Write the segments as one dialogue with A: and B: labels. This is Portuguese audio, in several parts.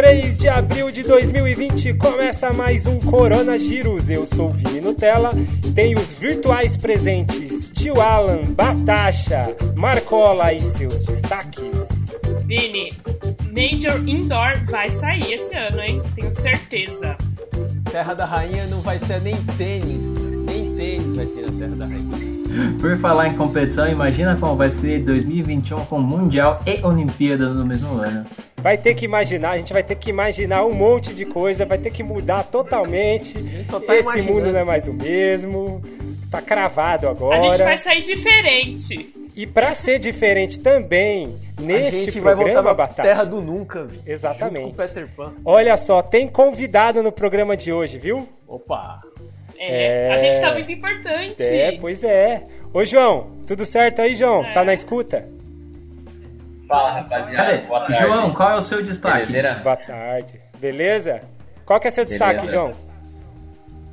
A: 3 de abril de 2020 começa mais um Corona Giros. Eu sou o Vini Nutella, tenho os virtuais presentes Tio Alan, Batacha, Marcola e seus destaques.
B: Vini, Major Indoor vai sair esse ano, hein? Tenho certeza.
C: Terra da Rainha não vai ter nem tênis, nem tênis vai ter na Terra da Rainha.
D: Por falar em competição, imagina como vai ser 2021 com Mundial e Olimpíada no mesmo ano.
A: Vai ter que imaginar, a gente vai ter que imaginar um monte de coisa, vai ter que mudar totalmente.
C: tá
A: Esse
C: imaginando.
A: mundo não é mais o mesmo. Tá cravado agora.
B: A gente vai sair diferente.
A: E pra ser diferente também, neste programa, Batata.
C: Terra do Nunca, vi.
A: Exatamente.
C: Junto com Peter Pan.
A: Olha só, tem convidado no programa de hoje, viu?
C: Opa!
B: É,
A: É.
B: A gente tá muito importante.
A: É, pois é. Ô, João, tudo certo aí, João?
B: É.
A: Tá na escuta?
E: Fala, rapaziada. Boa tarde.
D: João, qual é o seu destaque?
E: Belezeira?
A: Boa tarde. Beleza? Qual que é seu destaque,
E: Beleza.
A: João?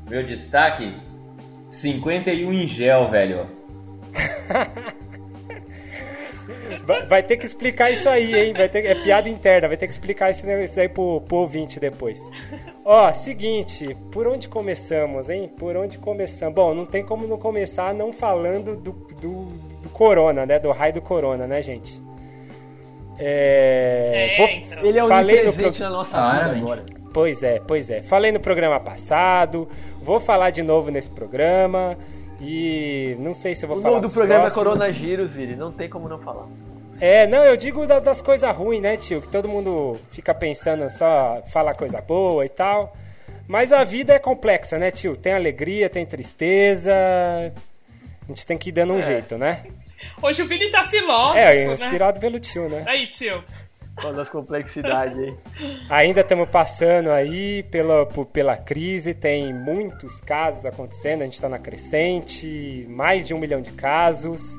E: Meu destaque: 51 em gel, velho.
A: Vai, vai ter que explicar isso aí, hein? Vai ter, é piada interna, vai ter que explicar isso, isso aí pro, pro ouvinte depois. Ó, seguinte, por onde começamos, hein? Por onde começamos? Bom, não tem como não começar não falando do, do, do corona, né? Do raio do corona, né, gente? É...
B: É,
A: vou-
B: então.
C: Ele é
A: falei no
C: onipresente
A: pro-
C: na nossa
D: Claramente.
C: vida agora.
A: Pois é, pois é. Falei no programa passado, vou falar de novo nesse programa e não sei se eu vou
C: O
A: falar.
C: nome do programa é
A: próximos.
C: Corona Giros, Vini. Não tem como não falar.
A: É, não, eu digo da- das coisas ruins, né, tio? Que todo mundo fica pensando só falar coisa boa e tal. Mas a vida é complexa, né, tio? Tem alegria, tem tristeza. A gente tem que ir dando um
C: É.
A: jeito, né?
B: Hoje o Vini tá filósofo,
A: É,
B: né?
A: inspirado pelo tio, né?
B: Aí, tio.
C: Falando das complexidades aí.
A: Ainda estamos passando aí pela, por- pela crise, tem muitos casos acontecendo, a gente está na crescente, mais de um milhão de casos.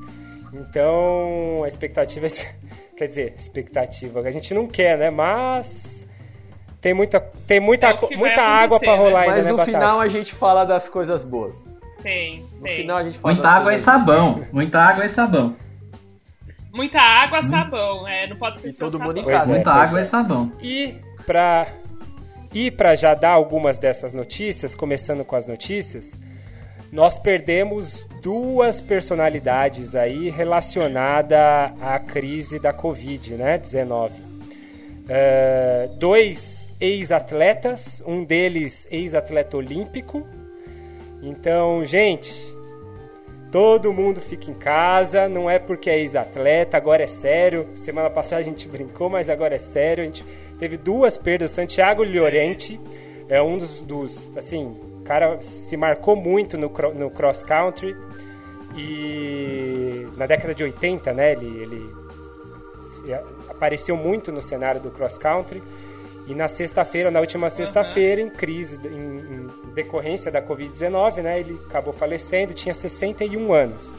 A: Então, a expectativa é de, Quer dizer, expectativa, a gente não quer, né? Mas. Tem muita, tem muita,
B: É
A: muita água para
B: acontecer,
A: rolar
B: né?
A: ainda,
C: Mas
A: né,
C: no
A: Batata?
C: final a gente fala das coisas boas.
B: Tem,
C: No
B: tem.
C: final a gente fala
D: Muita água e sabão. Muita água e sabão.
B: Muita água, sabão. É, não pode esquecer
C: todo mundo em casa.
A: é,
D: Muita água
A: é.
D: e sabão.
A: E para e para já dar algumas dessas notícias, começando com as notícias, nós perdemos duas personalidades aí relacionada à crise da Covid, né, 19. É, dois ex-atletas, um deles ex-atleta olímpico. Então, gente, Todo mundo fica em casa, não é porque é ex-atleta, agora é sério. Semana passada a gente brincou, mas agora é sério. A gente teve duas perdas. Santiago Llorente é um dos, dos assim, cara se marcou muito no, no cross country e na década de 80, né, ele, ele apareceu muito no cenário do cross country. E na sexta-feira, na última sexta-feira, em crise, em, em decorrência da Covid-19, né, ele acabou falecendo, tinha 61 anos.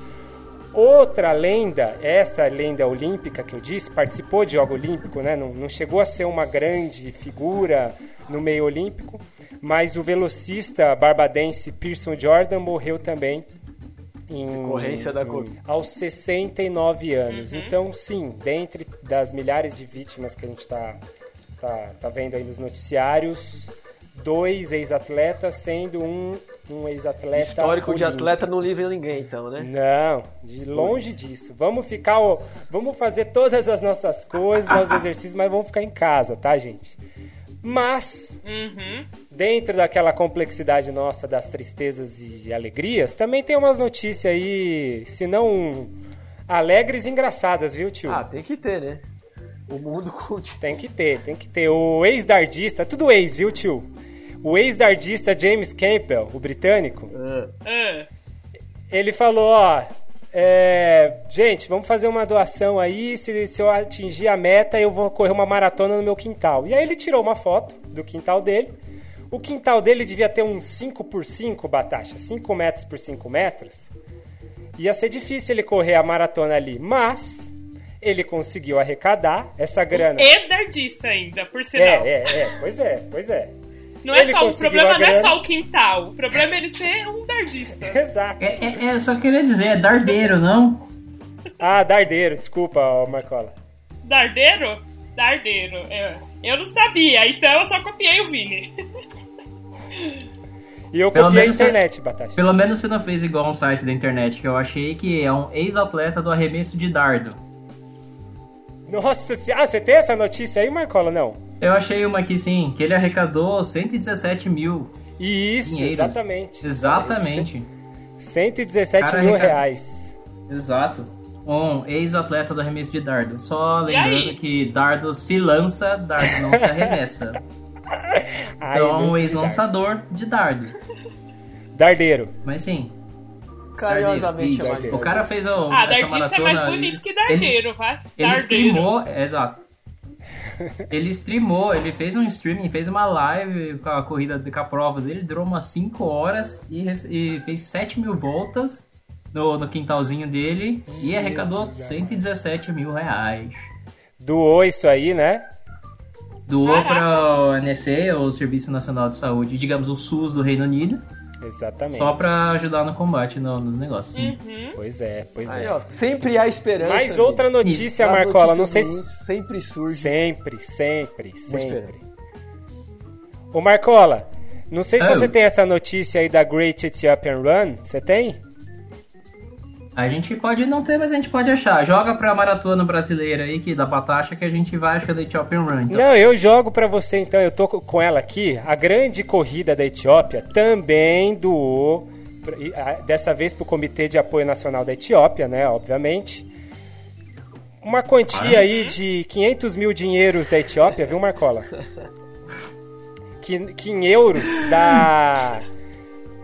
A: Outra lenda, essa lenda olímpica que eu disse, participou de jogo olímpico, né, não, não chegou a ser uma grande figura no meio olímpico, mas o velocista barbadense Pearson Jordan morreu também em,
C: Decorrência da Covid.
A: aos 69 anos. Então, sim, dentre das milhares de vítimas que a gente está tá, tá vendo aí nos noticiários, dois ex-atletas, sendo um, um ex-atleta.
C: Histórico de
A: olímpico.
C: atleta não livra ninguém, então, né?
A: Não, de longe disso. Vamos ficar, ó, vamos fazer todas as nossas coisas, nossos exercícios, mas vamos ficar em casa, tá, gente? Mas
B: Uhum.
A: dentro daquela complexidade nossa das tristezas e alegrias, também tem umas notícias aí, se não alegres e engraçadas, viu, tio?
C: Ah, tem que ter, né? O mundo continua.
A: Tem que ter, tem que ter. O ex-dardista, tudo ex, viu, tio? O ex-dardista James Campbell, o britânico,
B: Ah,
A: ele falou, ó, é, gente, vamos fazer uma doação aí, se, se eu atingir a meta, eu vou correr uma maratona no meu quintal. E aí ele tirou uma foto do quintal dele. O quintal dele devia ter uns 5 por 5, Batacha, 5 metros por 5 metros. Ia ser difícil ele correr a maratona ali, mas ele conseguiu arrecadar essa grana.
B: Ex-dardista ainda, por sinal.
A: É, é, é, pois é, pois é.
B: Não é
A: Ele
B: só, o problema não é só o quintal. O problema é ele ser um dardista.
A: Exato.
D: É, é, é, eu só queria dizer, é dardeiro, não?
A: Ah, dardeiro, desculpa, Marcola.
B: Dardeiro? Dardeiro. Eu, eu não sabia, então eu só copiei o Vini.
A: E eu
D: Pelo
A: copiei a
D: menos você-
A: internet, Batata.
D: Pelo menos você não fez igual um site da internet, que eu achei que é um ex-atleta do arremesso de dardo.
A: Nossa, ah, você tem essa notícia aí, Marcola? Não.
D: Eu achei uma aqui sim, que ele arrecadou 117 mil.
A: Isso,
D: Dinheiros.
A: exatamente.
D: Exatamente.
A: 117
D: Cara,
A: mil
D: arrecada-
A: reais.
D: Exato. Um ex-atleta do arremesso de dardo. Só lembrando que dardo se lança, dardo não se arremessa.
A: Ai,
D: Então é um ex-lançador de dardo.
A: Dardeiro.
D: Mas sim,
C: Carinhosamente
D: Isso.
C: chamado.
D: o cara fez o,
B: Ah,
D: essa
B: dardista é mais
D: ele-
B: bonito que dardeiro, vai.
D: Ele streamou, é, exato. Ele streamou, ele fez um streaming, fez uma live com a corrida, com a prova dele, durou umas 5 horas e, e fez 7 mil voltas no, no quintalzinho dele e arrecadou
A: Jesus
D: 117 mil reais.
A: Doou isso aí, né?
D: Doou para o NSA, o Serviço Nacional de Saúde, digamos o SUS do Reino Unido,
A: Exatamente.
D: só para ajudar no combate no- nos negócios.
B: Uhum.
A: Pois é, pois
C: Aí,
A: é.
C: ó, sempre há esperança.
A: Mais
C: amigo.
A: outra notícia,
C: Das
A: Marcola. Não sei se.
C: Sempre surge
A: Sempre, sempre, sempre. Ô Marcola, não sei se
D: Ah.
A: você tem essa notícia aí da Great Ethiopian Run. Você tem?
D: A gente pode não ter, mas a gente pode achar. Joga pra maratona brasileira aí, que da Batasha, que a gente vai achando Ethiopian Run. Então.
A: Não, eu jogo pra você então. Eu tô co- com ela aqui. A grande corrida da Etiópia também doou, e, ah, dessa vez pro Comitê de Apoio Nacional da Etiópia, né? Obviamente. Uma quantia aí de 500 mil dinheiros da Etiópia, viu, Marcola? Que, que em euros dá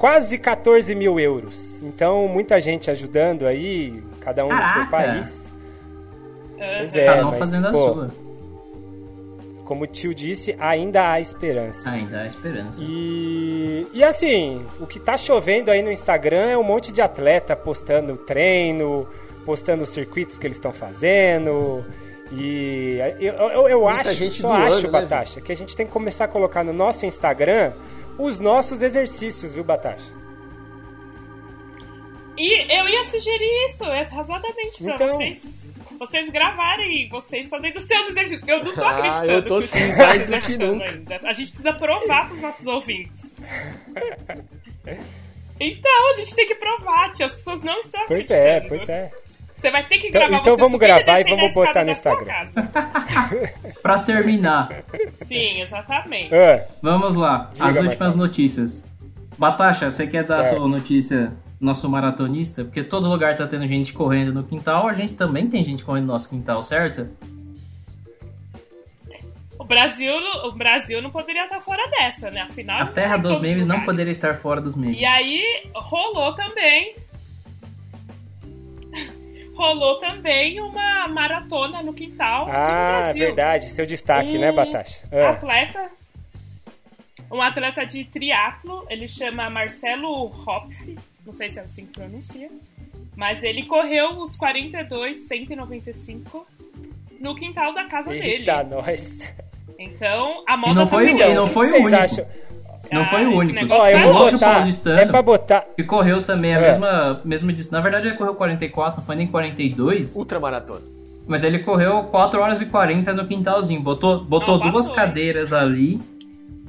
A: quase 14 mil euros. Então, muita gente ajudando aí, cada um no seu
D: Caraca!
A: país. Pois é,
D: Cada um
A: mas,
D: fazendo a
A: pô,
D: sua.
A: como o tio disse, ainda há esperança.
D: Ainda há esperança.
A: E, e assim, o que tá chovendo aí no Instagram é um monte de atleta postando treino, postando os circuitos que eles estão fazendo. E eu, eu, eu acho,
C: gente
A: só
C: doando,
A: acho,
C: né,
A: Batasha, que a gente tem que começar a colocar no nosso Instagram os nossos exercícios, viu, Batasha?
B: E eu ia sugerir isso exatamente pra
A: Então.
B: vocês. Vocês gravarem vocês fazendo seus exercícios. Eu não tô
C: Ah,
B: acreditando
C: eu tô
B: que
C: sim,
B: tá
C: mais do que nunca.
B: ainda. A gente precisa provar pros nossos ouvintes. Então, a gente tem que provar, tio. As pessoas não estão
A: Pois é, pois é.
B: Você vai ter que
A: Então-
B: gravar
A: então
B: você
A: vamos gravar e vamos
B: a
A: botar no Instagram.
D: Pra terminar,
B: Sim, exatamente.
A: Ah,
D: vamos lá.
A: Diga,
D: as últimas notícias. Batasha, você quer dar a
A: Certo.
D: sua notícia, nosso maratonista? Porque todo lugar tá tendo gente correndo no quintal, a gente também tem gente correndo no nosso quintal, certo?
B: O Brasil, o Brasil não poderia estar fora dessa, né? Afinal,
D: A terra dos memes não poderia estar fora dos memes.
B: E aí rolou também. Rolou também uma maratona no quintal no
A: ah,
B: Brasil.
A: verdade, seu destaque,
B: Um
A: né, Batasha? Ah,
B: Atleta. Um atleta de triatlo, ele chama Marcelo Hopf, não sei se é assim que pronuncia, mas ele correu os 42 195 no quintal da casa dele.
A: eita, nós.
B: Então, a moda
D: E não
B: tá
D: foi,
B: pegando.
D: e não
A: o que
D: foi o
A: vocês
D: único.
A: acham?
D: Não
B: Ah,
D: foi o único.
A: Ó, eu vou
D: o outro
A: botar.
D: paulistano
A: É pra botar.
D: que correu também a
A: É.
D: mesma, mesma distância. Na verdade, ele correu 44, não foi nem 42.
C: Ultramaratona.
D: Mas ele correu 4 horas e 40 no quintalzinho. Botou, botou
B: Não,
D: duas
B: passou.
D: cadeiras ali.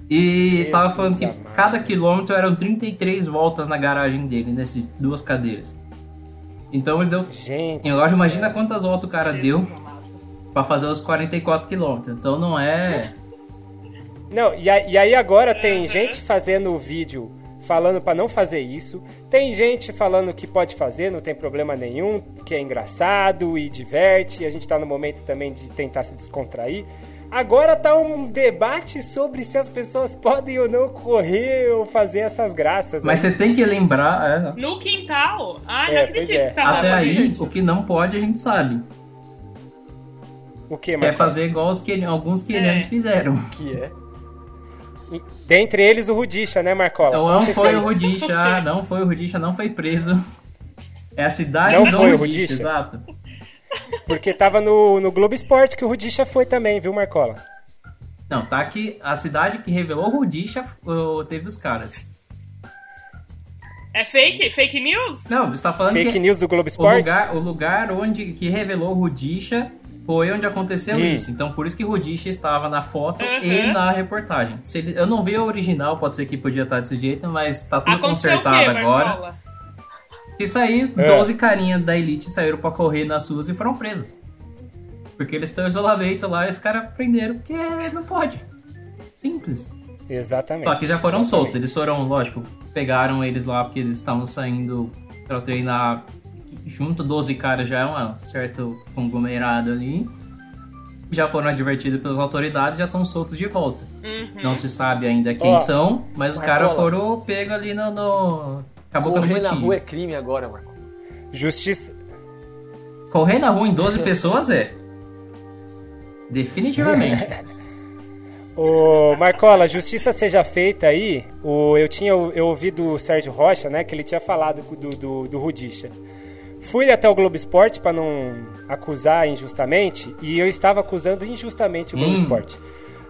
D: E
A: Jesus
D: tava falando que
A: amado.
D: cada quilômetro eram 33 voltas na garagem dele, nessas duas cadeiras. Então ele deu.
A: Gente.
D: Agora imagina
A: céu.
D: quantas voltas o cara
B: Jesus
D: deu
B: amado.
D: pra fazer os 44 quilômetros. Então não é.
A: Não, e, a- e aí agora tem
B: Uhum.
A: gente fazendo o vídeo falando pra não fazer isso. Tem gente falando que pode fazer, não tem problema nenhum, que é engraçado e diverte. E a gente tá no momento também de tentar se descontrair. Agora tá um debate sobre se as pessoas podem ou não correr ou fazer essas graças.
D: Mas
A: aí.
D: você tem que lembrar. é,
B: No quintal? Ai,
A: É,
B: não acredito
A: é.
B: que tá lá.
D: até aí,
B: gente.
D: o que não pode a gente sabe.
A: O que,
D: é
A: Marcos?
D: fazer igual os que, alguns quenianos
B: É.
D: fizeram.
C: Que é.
A: Dentre eles o Rudicha, né, Marcola?
D: Não
A: isso
D: foi o Rudisha, não foi o Rudisha, não foi preso. É a cidade
A: Não
D: do
A: foi o
D: Rudisha,
A: Rudisha?
D: exato.
A: Porque tava no, no Globo Esporte que o Rudicha foi também, viu, Marcola?
D: Não, tá aqui, a cidade que revelou o Rudisha teve os caras.
B: É fake? Fake news?
D: Não, você tá falando
A: Fake
D: que
A: news do Globo
D: o
A: Esporte?
D: lugar, o lugar onde que revelou o Rudisha foi onde aconteceu isso. Então por isso que Rodicha estava na foto
B: Uhum.
D: e na reportagem. Se ele- eu não vi a original, pode ser que podia estar desse jeito, mas tá tudo
B: Aconteceu o quê,
D: consertado agora. Isso aí,
A: É.
D: 12 carinhas da Elite saíram pra correr nas ruas e foram presos. Porque eles estão em isolamento lá e os caras prenderam porque não pode. Simples.
A: Exatamente.
D: Só que já foram
A: Exatamente.
D: soltos. Eles foram, lógico, pegaram eles lá porque eles estavam saindo pra treinar junto. 12 caras já é um certo conglomerado ali. Já foram advertidos pelas autoridades já estão soltos de volta.
B: Uhum.
D: Não se sabe ainda quem
A: Ó,
D: são, mas os caras foram pegos ali no. no... Acabou com
C: Correr na rua é crime agora, Marco.
A: Justiça.
D: Correr na rua em 12 pessoas é. Definitivamente.
A: Ô, Marcola, justiça seja feita aí. O, eu tinha eu ouvi do Sérgio Rocha, né, que ele tinha falado do, do, do Rudicha. Fui até o Globo Esporte para não acusar injustamente e eu estava acusando injustamente o Globo
D: Hum.
A: Esporte.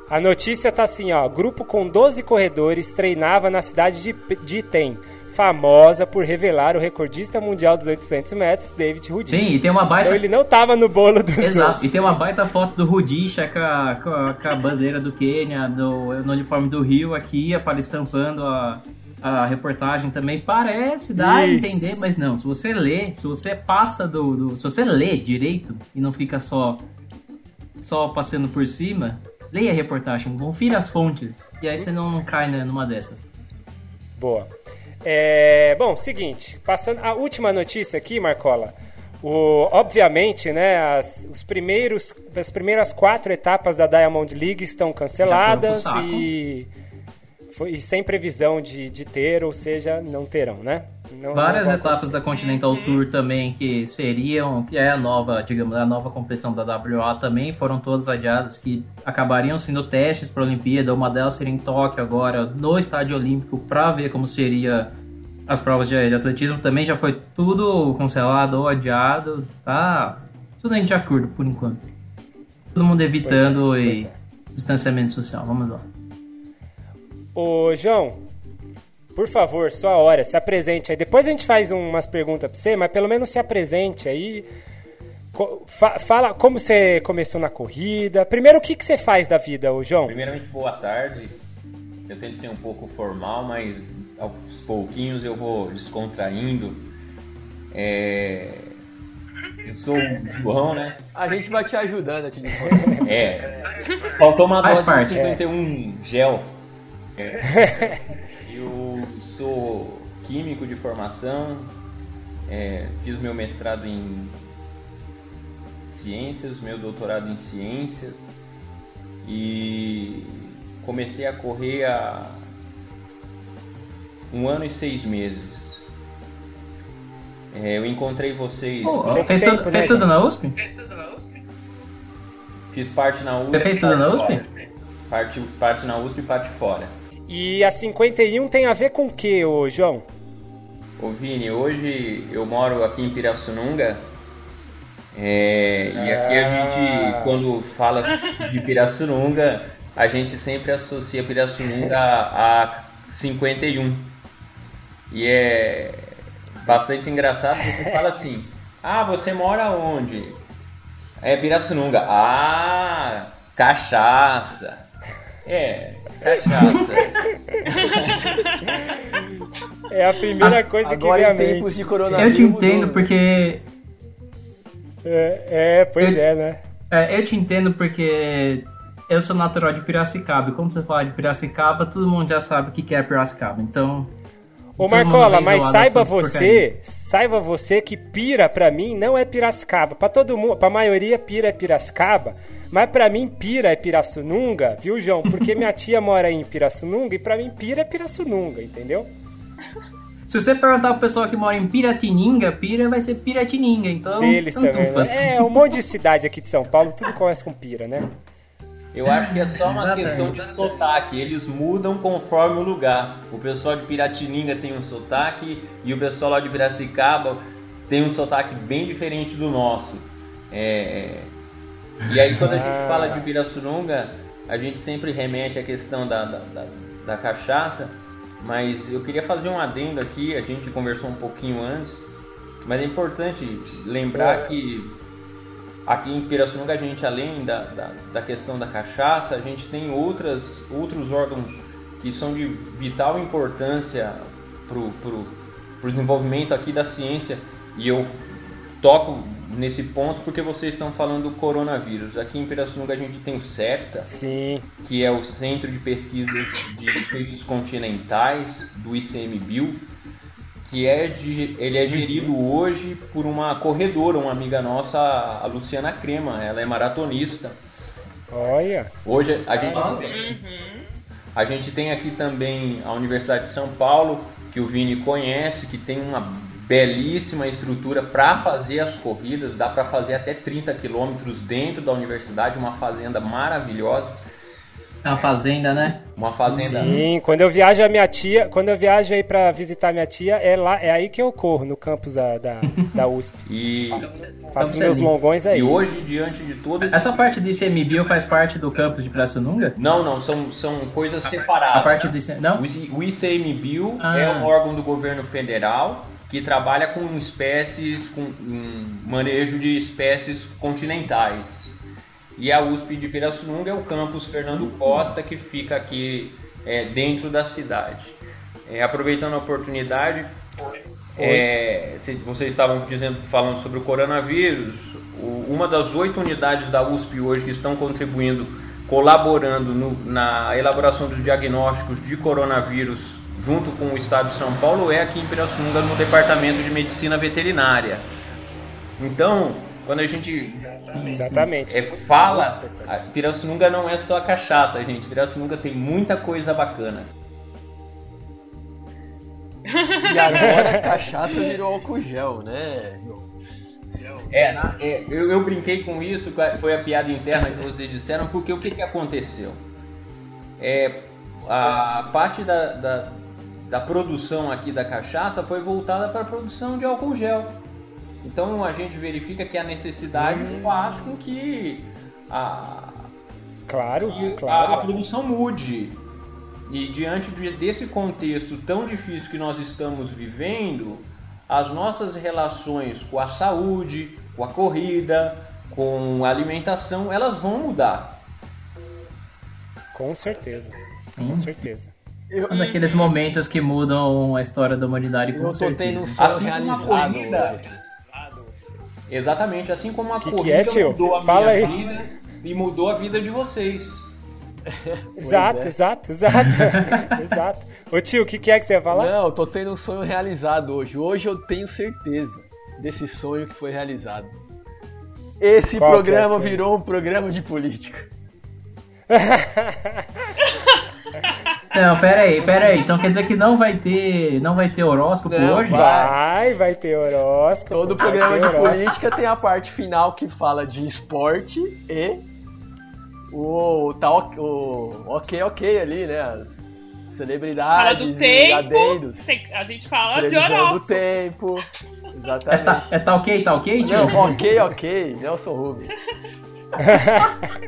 A: A notícia tá assim, ó, grupo com 12 corredores treinava na cidade de, de Item, famosa por revelar o recordista mundial dos 800 metros, David Rudicha.
D: Sim, e tem uma baita.
A: Então ele não tava no bolo dos
D: Exato,
A: 12.
D: e tem uma baita foto do Rudisha com a, com a- com a bandeira do Quênia, do, no uniforme do Rio aqui, para estampando a, a reportagem também. Parece, a
A: Isso.
D: entender, mas não. Se você lê, se você passa do, do- Se você lê direito e não fica só, só passando por cima, leia a reportagem, confira as fontes. E aí você não, não cai né, numa dessas.
A: Boa. É, bom, seguinte, passando a última notícia aqui, Marcola. O, obviamente, né, as, os primeiros, as primeiras quatro etapas da Diamond League estão canceladas e, foi- e sem previsão de, de ter, ou seja, não terão, né? Não-
D: Várias
A: não
D: etapas da Continental Tour também que seriam, que é a nova, digamos, a nova competição da WA também foram todas adiadas, que acabariam sendo testes para a Olimpíada. Uma delas seria em Tóquio agora, no Estádio Olímpico, para ver como seria as provas de, de atletismo. Também já foi tudo cancelado ou adiado, tá? Tudo a gente de acordo por enquanto. Todo mundo evitando
A: Pois é,
D: e
A: é.
D: distanciamento social. Vamos lá.
A: Ô, João, por favor, sua hora, se apresente aí. Depois a gente faz umas perguntas pra você, mas pelo menos se apresente aí. Fa- fala como você começou na corrida. Primeiro, o que, que você faz da vida, ô João?
E: Primeiramente, boa tarde. Eu tento ser um pouco formal, mas aos pouquinhos eu vou descontraindo. É, Eu sou o João, né?
C: A gente vai te ajudando, te dizer.
E: É. Faltou uma
D: Faz
E: dose
D: parte,
E: de 51 gel. É. Eu sou químico de formação. é, fiz meu mestrado em ciências, meu doutorado em ciências. E comecei a correr há um ano e seis meses. É, eu encontrei vocês.
A: Pouco
D: fez
A: tempo,
D: tudo,
A: né,
D: fez tudo
A: João?
D: na USP?
E: Fiz parte na USP.
D: Você fez tudo na USP?
E: Parte, parte na USP e parte fora.
A: E a 51 tem a ver com o que, ô João?
E: Ô Vini, hoje eu moro aqui em Pirassununga. é, e aqui a
A: Ah.
E: gente, quando fala de Pirassununga, a gente sempre associa Pirassununga a, a 51. E é bastante engraçado porque fala assim: Ah, você mora onde? É Pirassununga. Ah, cachaça. É, cachaça.
A: É a primeira coisa que vem à mente.
D: Eu te entendo porque
A: É, é, pois
D: Eu-
A: é, né?
D: É, eu te entendo porque eu sou natural de Piracicaba. E quando você fala de Piracicaba, todo mundo já sabe o que que é Piracicaba. Então.
A: Ô Marcola, mas saiba
D: porcaria.
A: você, saiba você que Pira pra mim não é Piracicaba. Pra todo mundo, pra maioria Pira é Piracicaba, mas pra mim Pira é Pirassununga, viu, João? Porque minha tia mora em Pirassununga e pra mim Pira é Pirassununga, entendeu?
D: Se você perguntar pro pessoal que mora em Piratininga, Pira vai ser Piratininga. Então,
A: Deles também. Né? É, um monte de cidade aqui de São Paulo, tudo começa com Pira, né?
E: Eu acho que é só uma
D: Exatamente.
E: questão de sotaque, eles mudam conforme o lugar. O pessoal de Piratininga tem um sotaque e o pessoal lá de Piracicaba tem um sotaque bem diferente do nosso. É, E aí quando a gente fala de Pirassununga, a gente sempre remete à questão da, da, da- da cachaça, mas eu queria fazer um adendo aqui, a gente conversou um pouquinho antes, mas é importante lembrar
A: É.
E: que aqui em Pirassununga a gente, além da, da, da questão da cachaça, a gente tem outras, outros órgãos que são de vital importância para o desenvolvimento aqui da ciência e eu toco nesse ponto porque vocês estão falando do coronavírus. Aqui em Pirassununga a gente tem o CEPTA,
A: Sim.
E: que é o Centro de Pesquisas de Peixes Continentais do ICMBio, que é de, ele é gerido hoje por uma corredora, uma amiga nossa, a Luciana Crema. Ela é maratonista.
A: Olha.
E: Hoje a gente tem, a gente tem aqui também a Universidade de São Paulo, que o Vini conhece, que tem uma belíssima estrutura para fazer as corridas, dá para fazer até 30 quilômetros dentro da universidade, uma fazenda maravilhosa.
D: A fazenda, né?
E: Uma fazenda.
A: Sim, quando eu viajo a minha tia, quando eu viajo aí para visitar minha tia, é lá, é aí que eu corro no campus da, da, da USP.
E: E,
A: Faço
D: Campus
A: meus
D: ali.
A: longões aí.
E: e hoje, diante de esse...
D: Essa parte do ICMBio faz parte do campus de Pirassununga?
E: Não, não, são, são coisas separadas.
D: A parte do ICMBio... Não?
E: O ICMBio
D: Ah.
E: é um órgão do governo federal que trabalha com espécies, com um manejo de espécies continentais. E a USP de Pirassununga é o campus Fernando Costa, que fica aqui é, dentro da cidade. É, aproveitando a oportunidade, é, se- vocês estavam dizendo, falando sobre o coronavírus, o- uma das oito unidades da USP hoje que estão contribuindo, colaborando no- na elaboração dos diagnósticos de coronavírus junto com o Estado de São Paulo é aqui em Pirassununga no Departamento de Medicina Veterinária. Então, quando a gente
A: Exatamente.
E: é, fala, a Pirassununga não é só a cachaça, gente. Pirassununga tem muita coisa bacana.
C: E agora a cachaça virou álcool gel, né?
E: É, na- é, eu, eu brinquei com isso, foi a piada interna que vocês disseram, porque o que, que aconteceu? É, a parte da, da, da produção aqui da cachaça foi voltada para a produção de álcool gel. Então a gente verifica que a necessidade faz com que a,
A: Claro,
E: que a, a
A: claro.
E: produção mude. E diante de- desse contexto tão difícil que nós estamos vivendo, as nossas relações com a saúde, com a corrida, com a alimentação, elas vão mudar.
A: Com certeza. Com certeza.
C: Eu,
D: Um daqueles momentos que mudam a história da humanidade com
C: eu tô tendo um
D: certeza.
E: Assim como a corrida.
C: hoje.
E: Exatamente, assim como a
A: Que que
E: corrida
A: é, tio?
E: mudou a
A: Fala
E: minha
A: aí.
E: vida e mudou a vida de vocês.
A: Exato,
C: é.
A: exato, exato. exato. Ô tio, o que, que é que você ia falar?
C: Não, eu tô tendo um sonho realizado hoje. Hoje eu tenho certeza desse sonho que foi realizado. Esse
A: Qual que é
C: programa
A: sonho?
C: virou um programa de política.
D: Não, pera aí, pera aí. Então quer dizer que não vai ter, não vai ter horóscopo
C: Não,
D: hoje?
A: Vai, vai ter horóscopo.
C: Todo programa de
A: horóscopo.
C: política tem a parte final que fala de esporte e o tá ok, o ok, ok ali, né? As celebridades
B: do
C: e
B: tempo.
C: adeiros.
B: tem- a gente fala de
C: Previsão do
B: horóscopo.
C: tempo.
D: É,
C: Exatamente.
D: tá, é tá ok, tá ok, tio?
C: Não, ok, ok. Nelson Rubens.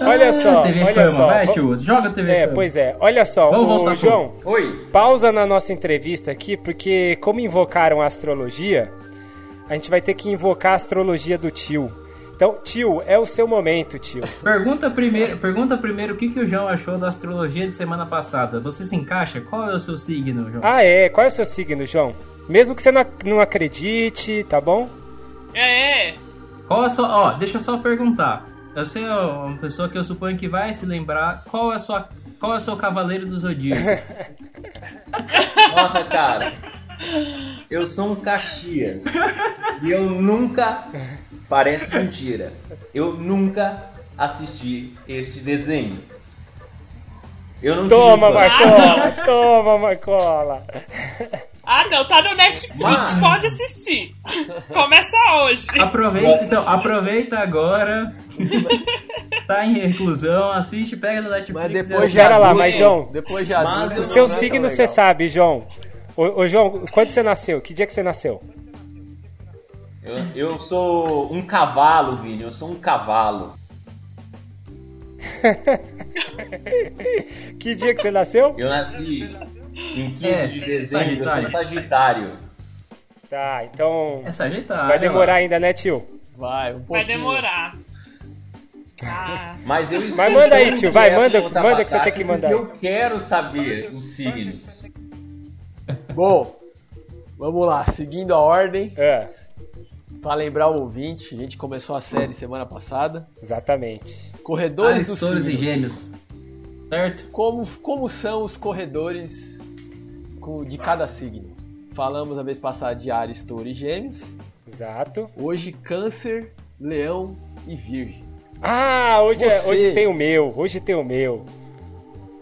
A: Olha só,
D: TV
A: olha
D: Fama,
A: só.
D: vai,
A: Va-
D: tio. Joga a TV
A: É,
D: Fama.
A: pois é. Olha só,
D: Vamos pro-
A: João,
E: Oi,
A: pausa na nossa entrevista aqui, porque como invocaram a astrologia, a gente vai ter que invocar a astrologia do tio. Então, tio, é o seu momento, tio.
D: Pergunta primeiro, pergunta primeiro o que, que o João achou da astrologia de semana passada. Você se encaixa? Qual é o seu signo, João?
A: Ah, é? Qual é o seu signo, João? Mesmo que você não, ac- não acredite, tá bom?
B: É,
D: Qual é a sua. Ó, deixa eu só perguntar. Você é uma pessoa que eu suponho que vai se lembrar. Qual é a sua. Qual é o seu cavaleiro do zodíaco?
E: nossa cara, eu sou um Caxias e eu nunca, parece mentira, eu nunca assisti este desenho. Eu não
A: Toma. Marcola! Toma, Marcola!
B: Ah, não, tá no Netflix,
E: Mas-
B: pode assistir. Começa hoje.
D: Aproveita, então, aproveita agora. tá em reclusão, assiste, pega no Netflix.
C: Mas
D: e
C: depois
A: Espera lá, mas, João,
C: Depois
E: mas
C: adulto,
E: o
A: seu signo você sabe, João. Ô, ô, João, quando você nasceu? Que dia que você nasceu?
E: Eu, eu sou um cavalo, Vini, eu sou um cavalo.
A: Que dia que você nasceu?
E: Eu nasci em 15
D: É,
E: de dezembro, eu sou
D: Sagitário.
E: Sagitário.
A: Tá, então.
D: É Sagitário.
A: Vai demorar
D: ó.
A: ainda, né, tio?
C: Vai, um pouquinho.
B: Vai demorar. Ah,
E: Mas eu
A: Mas manda aí, tio, vai, manda- manda que você tem que mandar.
E: porque Eu quero saber os signos.
C: Bom, vamos lá, seguindo a ordem,
A: É,
C: para lembrar o ouvinte, a gente começou a série semana passada.
A: exatamente.
C: Corredores
D: Ares,
C: dos
D: touros e
C: signos.
D: gêmeos. Certo?
C: Como, como são os corredores de cada signo? Falamos a vez passada de Ares, Touro e Gêmeos.
A: Exato.
C: Hoje, Câncer, Leão e Virgem.
A: Ah, hoje, é-
C: Você.
A: hoje tem o meu, hoje tem o meu.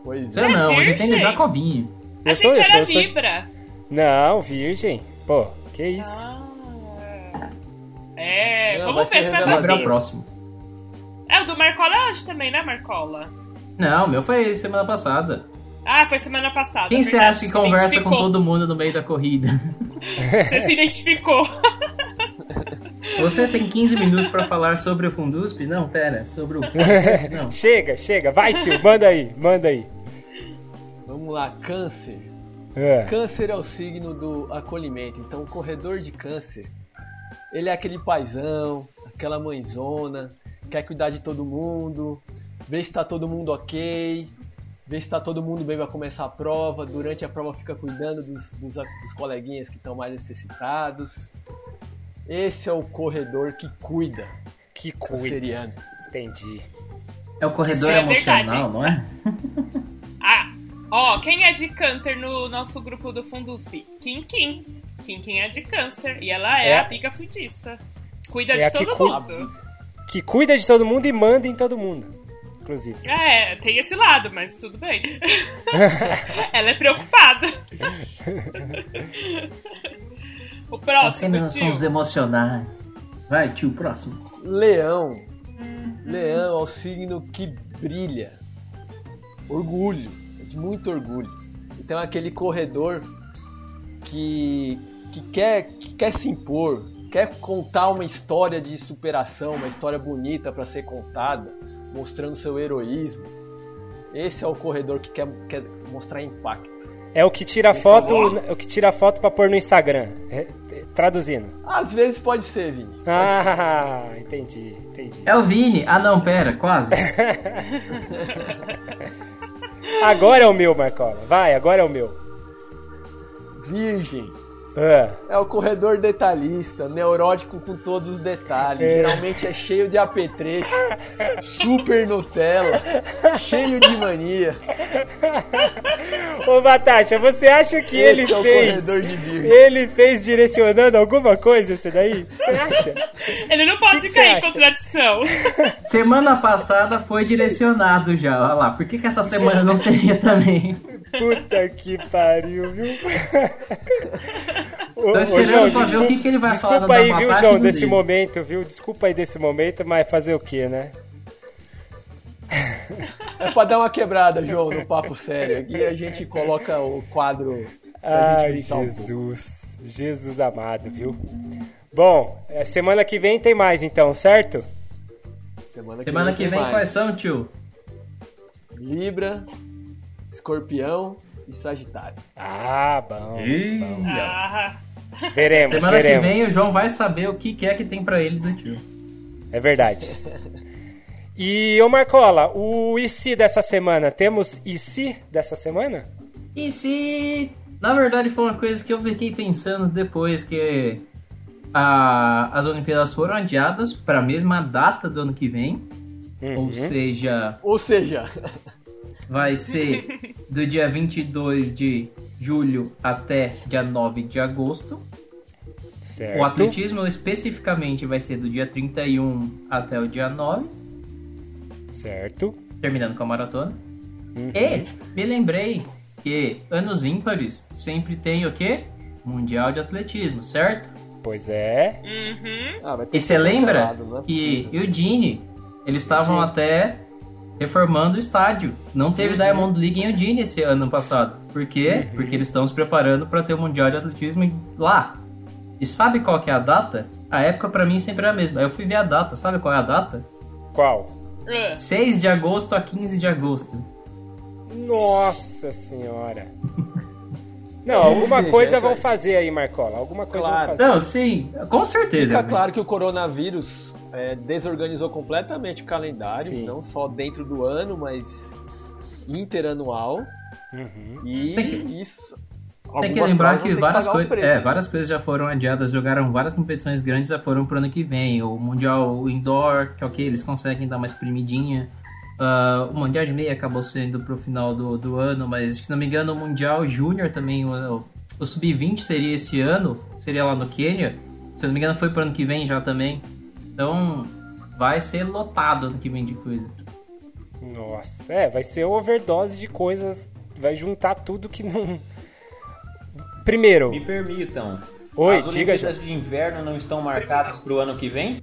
C: Pois
D: Você
C: é.
D: não, hoje tem o? Jacobinho.
A: Eu sou,
B: que
A: eu sou,
B: era
A: eu sou.
B: Libra.
A: Não, virgem. Pô, que isso.
B: Ah. É,
C: Não,
B: vamos ver se vai.
D: Libra é o próximo.
B: É, o do Marcola é hoje também, né, Marcola?
D: Não, o meu foi semana passada.
B: Ah, foi semana passada.
D: Quem você acha que conversa com todo mundo no meio da corrida?
B: Você se identificou.
D: Você tem 15 minutos pra falar sobre o Fundusp? Não, pera, sobre o. Não.
A: Chega, chega, vai, tio, manda aí, manda aí.
C: Vamos lá, Câncer.
A: É.
C: Câncer é o signo do acolhimento. Então, o corredor de Câncer, ele é aquele paizão, aquela mãezona, quer cuidar de todo mundo, ver se tá todo mundo ok, ver se tá todo mundo bem para começar a prova. Durante a prova, fica cuidando dos, dos, dos coleguinhas que estão mais necessitados. Esse é o corredor que cuida,
A: Que cuida.
C: canceriano.
A: Entendi.
D: É o corredor
B: Isso é
D: emocional,
B: verdade.
D: não é?
B: Ah, ó, quem é de câncer no nosso grupo do Fundusp? Kim Kim. Kim Kim é de câncer e ela é,
A: É.
B: a pica futista. Cuida
A: É
B: de todo
A: cu-
B: mundo.
A: Que cuida de todo mundo e manda em todo mundo. Inclusive.
B: É, tem esse lado, mas tudo bem. ela é preocupada. o próximo,
D: Apenas
B: tio.
D: são os emocionais. Vai, tio, próximo.
C: Leão. Leão é o signo que brilha. Orgulho. é De muito orgulho. Então é aquele corredor que, que, quer, que quer se impor, quer contar uma história de superação, uma história bonita para ser contada, mostrando seu heroísmo. Esse é o corredor que quer, quer mostrar impacto.
A: É o que tira
C: Esse
A: foto,
B: é
A: é o que tira foto pra pôr no Instagram. É, é, traduzindo.
C: Às vezes pode ser, Vini. Pode ser.
A: Ah, entendi, entendi.
D: É o Vini. Ah, não, pera, quase.
A: Agora é o meu, Marcola. Vai, agora é o meu.
C: Virgem.
A: Ah,
C: É o corredor detalhista, neurótico com todos os detalhes.
A: É.
C: Geralmente é cheio de apetrecho, super Nutella, cheio de mania.
A: Ô, Batasha, você acha que
C: Esse
A: ele
C: é o
A: fez...
C: corredor de virgem.
A: Ele fez direcionando alguma coisa esse daí? Você acha?
B: Ele não pode
A: Que que
B: cair em contradição.
D: Semana passada foi direcionado já. Olha lá. Por que, que essa semana não seria também?
A: Puta que pariu, viu? Ô,
D: Tô
A: ô,
D: esperando
A: João,
D: pra ver o que que ele vai
A: desculpa
D: falar
A: aí, viu, João, desse
D: dele.
A: momento, viu? Desculpa aí desse momento, mas fazer o quê, né?
C: É pra dar uma quebrada, João, no papo sério. Aqui a gente coloca o quadro pra gente
A: Ai,
C: brincar um pouco.
A: Jesus. Jesus amado, viu? Bom, é, semana que vem tem mais então, certo?
C: Semana,
D: Semana que
C: tem
D: vem quais são, tio?
C: Libra, Escorpião e Sagitário.
A: Ah, bom. bom.
B: Ah,
A: Veremos,
D: Semana que
A: veremos.
D: vem o João vai saber o que que é que tem pra ele do tio.
A: É verdade. E, ô Marcola, o IC dessa semana, temos IC dessa semana?
D: E se. Na verdade, foi uma coisa que eu fiquei pensando depois que a- as Olimpíadas foram adiadas para a mesma data do ano que vem.
A: Uhum.
D: Ou seja,
C: Ou seja,
D: vai ser do dia 22 de julho até dia 9 de agosto.
A: Certo.
D: O atletismo especificamente vai ser do dia 31 até o dia 9,
A: Certo.
D: terminando com a maratona.
A: Uhum.
D: E me lembrei que anos ímpares sempre tem o quê? Mundial de atletismo, certo?
A: Pois é.
B: uhum.
C: ah, vai ter
D: E
C: que
D: você lembra
C: é
D: que
C: possível.
D: Eudine, eles estavam até reformando o estádio. Não
C: Uhum.
D: teve Diamond League em Eudine esse ano passado. Por quê?
A: Uhum.
D: Porque eles estão se preparando para ter o Mundial de Atletismo lá. E sabe qual que é a data? A época pra mim sempre é a mesma. Eu fui ver a data. Sabe qual é a data?
A: Qual?
B: Ah,
D: 6 de agosto a 15 de agosto.
A: Nossa senhora. Não, alguma coisa vão fazer aí, Marcola. Alguma coisa
C: Claro.
A: vão fazer.
D: Não, sim, com certeza.
C: Fica claro que o coronavírus é, desorganizou completamente o calendário,
A: Sim.
C: não só dentro do ano, mas interanual.
A: Uhum.
C: E
D: Tem que-
C: isso.
D: Tem que lembrar que várias,
C: pagar um
D: coi-
C: preço.
D: é, várias coisas já foram adiadas, jogaram várias competições grandes já foram pro ano que vem. O Mundial Indoor, que ok, eles conseguem dar uma espremidinha. Ah, o Mundial de Meia acabou sendo pro final do, do ano, mas se não me engano o Mundial Júnior também, o, o Sub-20 seria esse ano, seria lá no Quênia. Se eu não me engano foi pro ano que vem já também. Então vai ser lotado ano que vem de coisa.
A: Nossa, é, vai ser overdose de coisas. Vai juntar tudo que não. Primeiro,
E: Me permitam.
A: Oi,
E: as
A: diga,
E: Olimpíadas de Inverno não estão marcadas para o ano que vem?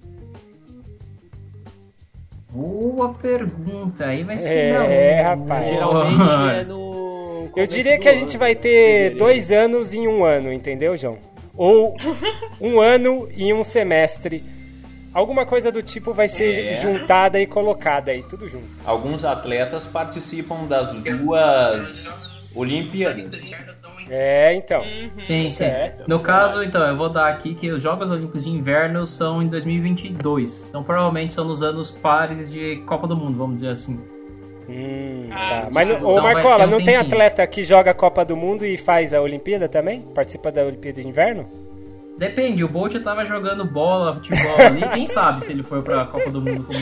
D: Boa pergunta, aí vai ser
A: É,
D: não.
A: rapaz.
C: Geralmente é no.
A: eu diria que a gente vai ter
C: fevereiro.
A: dois anos em um ano, entendeu, João? Ou um ano e um semestre. Alguma coisa do tipo vai ser
E: É.
A: juntada e colocada aí, tudo junto.
E: Alguns atletas participam das duas Olimpíadas.
A: É, então.
D: Sim, sim.
A: Certo,
D: no caso, então, eu vou dar aqui que os Jogos Olímpicos de Inverno são em 2022. Então, provavelmente são nos anos pares de Copa do Mundo, vamos dizer assim.
A: Hum,
B: Ah,
A: tá. Mas,
B: então
A: ô
D: vai
A: Marcola,
D: um
A: não tem atleta que joga a Copa do Mundo e faz a Olimpíada também? Participa da Olimpíada de Inverno?
D: Depende, o Bolt tava jogando bola, futebol ali, quem sabe se ele for pra Copa do Mundo como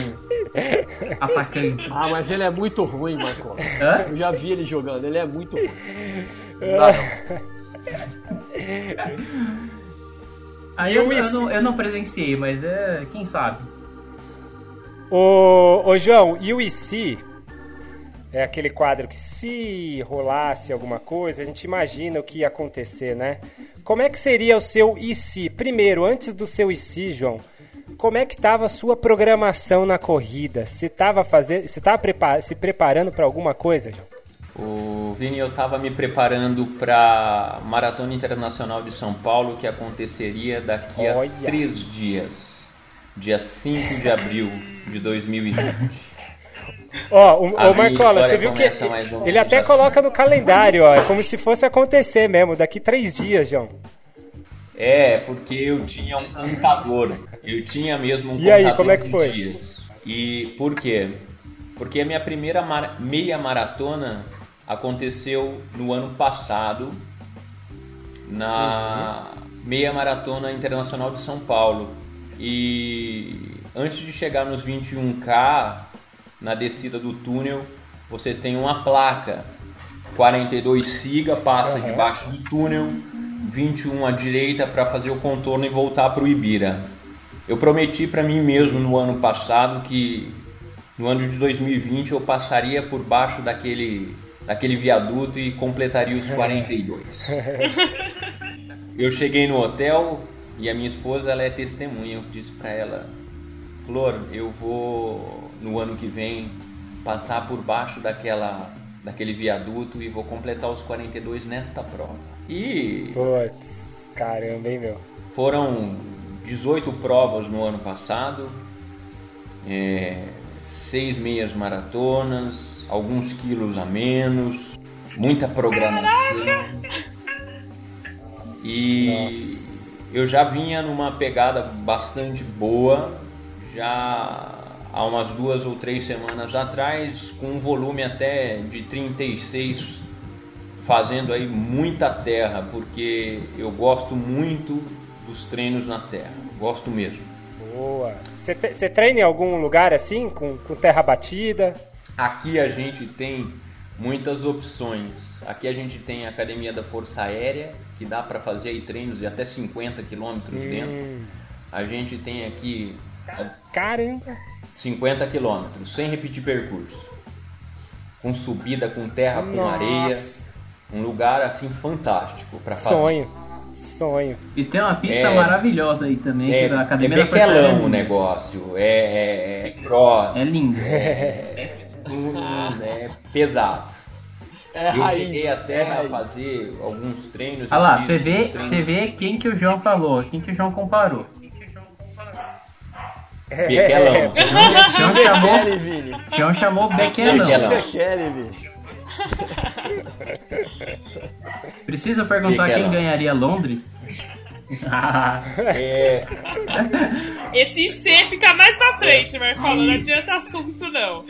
D: atacante.
C: Ah, mas ele é muito ruim, Marcola.
D: Hã?
C: Eu já vi ele jogando, ele é muito ruim. Não dá, não.
D: Aí eu, eu não, eu não presenciei, mas é, quem sabe.
A: Ô, ô João, e o IC? É aquele quadro que se rolasse alguma coisa, a gente imagina o que ia acontecer, né? Como é que seria o seu IC? Primeiro, antes do seu IC, João, como é que estava a sua programação na corrida? Você estava fazendo, você estava prepa se preparando para alguma coisa, João?
E: O Vini, eu estava me preparando para Maratona Internacional de São Paulo, que aconteceria daqui
A: Olha.
E: a três dias, dia 5 de abril de 2020.
A: Ó, o, o
E: minha
A: Marcola, você viu que
E: mais ou
A: ele até
E: assim.
A: coloca no calendário, ó, é como se fosse acontecer mesmo, daqui três dias, João.
E: É, porque eu tinha um contador. Eu tinha mesmo um
A: E aí,
E: contador
A: como é que
E: de
A: foi?
E: dias. E por quê? Porque a minha primeira mara- meia maratona aconteceu no ano passado, na meia maratona internacional de São Paulo. E antes de chegar nos 21K, na descida do túnel, você tem uma placa 42 siga, passa
A: Aham.
E: debaixo do túnel, 21 à direita para fazer o contorno e voltar para o Ibira. Eu prometi para mim mesmo no ano passado que no ano de 2020 eu passaria por baixo daquele, daquele viaduto e completaria os 42. Eu cheguei no hotel e a minha esposa ela é testemunha. Eu disse para ela, Flor, eu vou no ano que vem passar por baixo daquela, daquele viaduto e vou completar os 42 nesta prova. E
A: Putz, caramba, hein, meu?
E: foram 18 provas no ano passado, é, seis meias maratonas, alguns quilos a menos, muita programação. E eu já vinha numa pegada bastante boa, já há umas duas ou três semanas atrás, com um volume até de 36, fazendo aí muita terra, porque eu gosto muito dos treinos na terra, gosto mesmo.
A: Boa. Você treina em algum lugar assim, com, com terra batida?
E: Aqui a gente tem muitas opções. Aqui a gente tem a Academia da Força Aérea, que dá para fazer aí treinos de até 50 quilômetros dentro.
A: Hum,
E: A gente tem aqui
A: caramba.
E: 50 quilômetros, sem repetir percurso. Com subida, com terra, com
A: Nossa.
E: areia. Um lugar assim fantástico para fazer.
A: Sonho. Sonho.
D: E tem uma pista
E: É.
D: maravilhosa aí também, que
E: É,
D: é da
E: é
D: Academia da Força Aérea.
E: o negócio, é, é, é cross,
D: É lindo.
E: hum, é pesado.
C: É
E: Eu
C: raiz.
E: cheguei
C: é
E: até a
C: raiz.
E: fazer alguns treinos.
D: Olha lá, você vê,
E: um
D: você vê quem que o João falou, quem que o João comparou.
E: Bequelão.
D: O João chamou. João chamou Bequelão.
E: Bequelão.
C: Bekele, bicho.
D: Precisa perguntar quem ganharia Londres? Ah,
E: É,
B: Esse IC fica mais pra frente, Marcola. Não adianta assunto, não.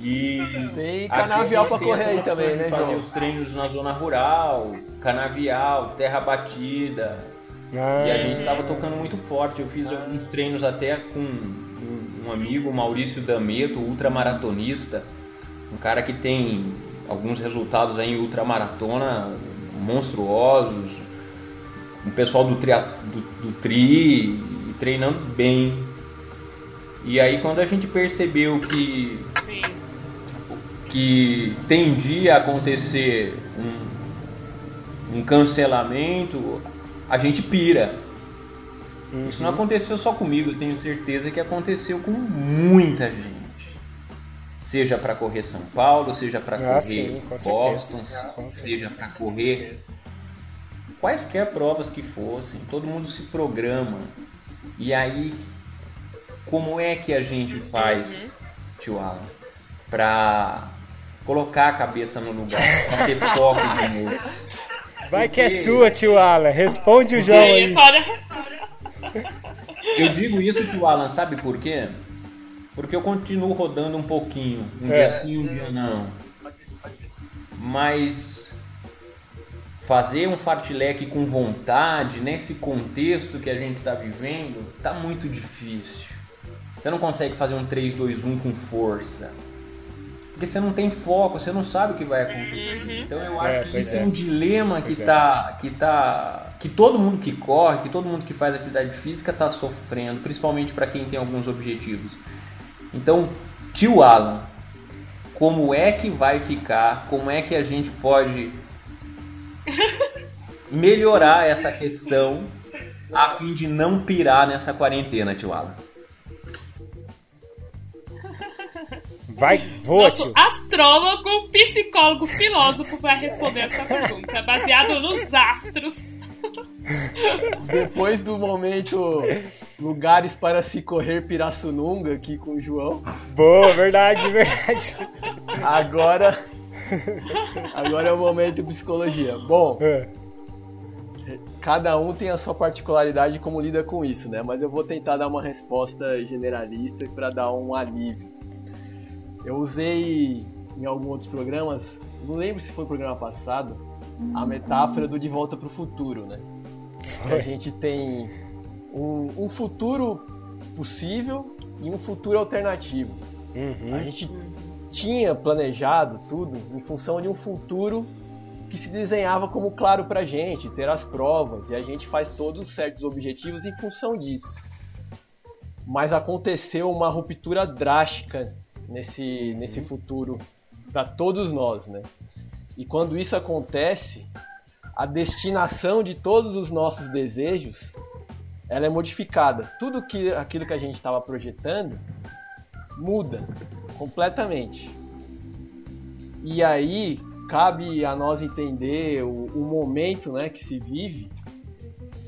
E: e
C: Tem canavial pra correr aí também, né,
E: Fazer
C: João?
E: os treinos na zona rural, canavial, terra batida.
A: Ah,
E: E a gente estava tocando muito forte. Eu fiz alguns treinos até com um, um amigo, Maurício Dameto, ultramaratonista, um cara que tem alguns resultados aí em ultramaratona monstruosos, o pessoal do, tria, do, do Tri treinando bem. E aí quando a gente percebeu que
B: Sim.
E: que tendia a acontecer um, um cancelamento, a gente pira. Isso não aconteceu só comigo, eu tenho certeza que aconteceu com muita gente. Seja para correr São Paulo, seja para
A: Ah,
E: correr
A: sim.
E: Boston,
A: certeza.
E: seja para correr quaisquer provas que fossem, todo mundo se programa. E aí, como é que a gente faz, tio Alan, para colocar a cabeça no lugar, pra ter foco de novo?
A: Vai que é sua, tio Alan. Responde o João
B: aí.
E: Eu digo isso, tio Alan, sabe por quê? Porque eu continuo rodando um pouquinho, um
A: É.
E: dia sim, um dia não. Mas fazer um fartlek com vontade, nesse contexto que a gente está vivendo, tá muito difícil. Você não consegue fazer um 3, 2, 1 com força. Porque você não tem foco, você não sabe o que vai acontecer. Então eu acho
A: É,
E: que isso
A: é.
E: é um dilema que
A: Pois é.
E: tá, que tá, que todo mundo que corre, que todo mundo que faz atividade física está sofrendo, principalmente para quem tem alguns objetivos. Então, tio Alan, como é que vai ficar? Como é que a gente pode melhorar essa questão a fim de não pirar nessa quarentena, tio Alan?
A: Vai, voa,
B: Nosso
A: tio.
B: astrólogo, psicólogo, filósofo vai responder essa pergunta, baseado nos astros.
C: Depois do momento Lugares para se correr Pirassununga aqui com o João,
A: Boa, verdade, verdade.
C: agora agora é o momento psicologia. Bom,
A: É.
C: cada um tem a sua particularidade de como lida com isso, né? Mas eu vou tentar dar uma resposta generalista para dar um alívio. Eu usei em alguns outros programas, não lembro se foi o programa passado, a metáfora do De Volta para o Futuro, né? Que a gente tem um, um futuro possível e um futuro alternativo. A
A: Uhum.
C: gente tinha planejado tudo em função de um futuro que se desenhava como claro pra gente, ter as provas, e a gente faz todos os certos objetivos em função disso. Mas aconteceu uma ruptura drástica nesse, nesse futuro para todos nós, né? E quando isso acontece, a destinação de todos os nossos desejos ela é modificada. Tudo que, aquilo que a gente estava projetando muda completamente. E aí cabe a nós entender o, o momento né, que se vive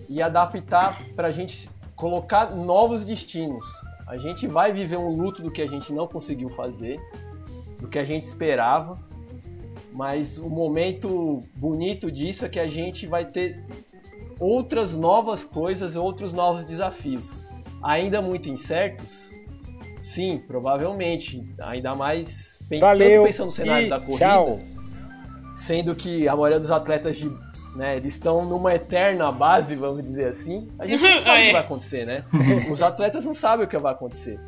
C: e adaptar para a gente colocar novos destinos. A gente vai viver um luto do que a gente não conseguiu fazer, do que a gente esperava, mas o momento bonito disso é que a gente vai ter outras novas coisas, outros novos desafios. Ainda muito incertos? Sim, provavelmente. Ainda mais pens-
A: Valeu
C: tanto pensando no cenário da corrida,
A: tchau.
C: sendo que a maioria dos atletas de, né, eles estão numa eterna base, vamos dizer assim. A gente não sabe o
B: É.
C: que vai acontecer, né? Os atletas não sabem o que vai acontecer.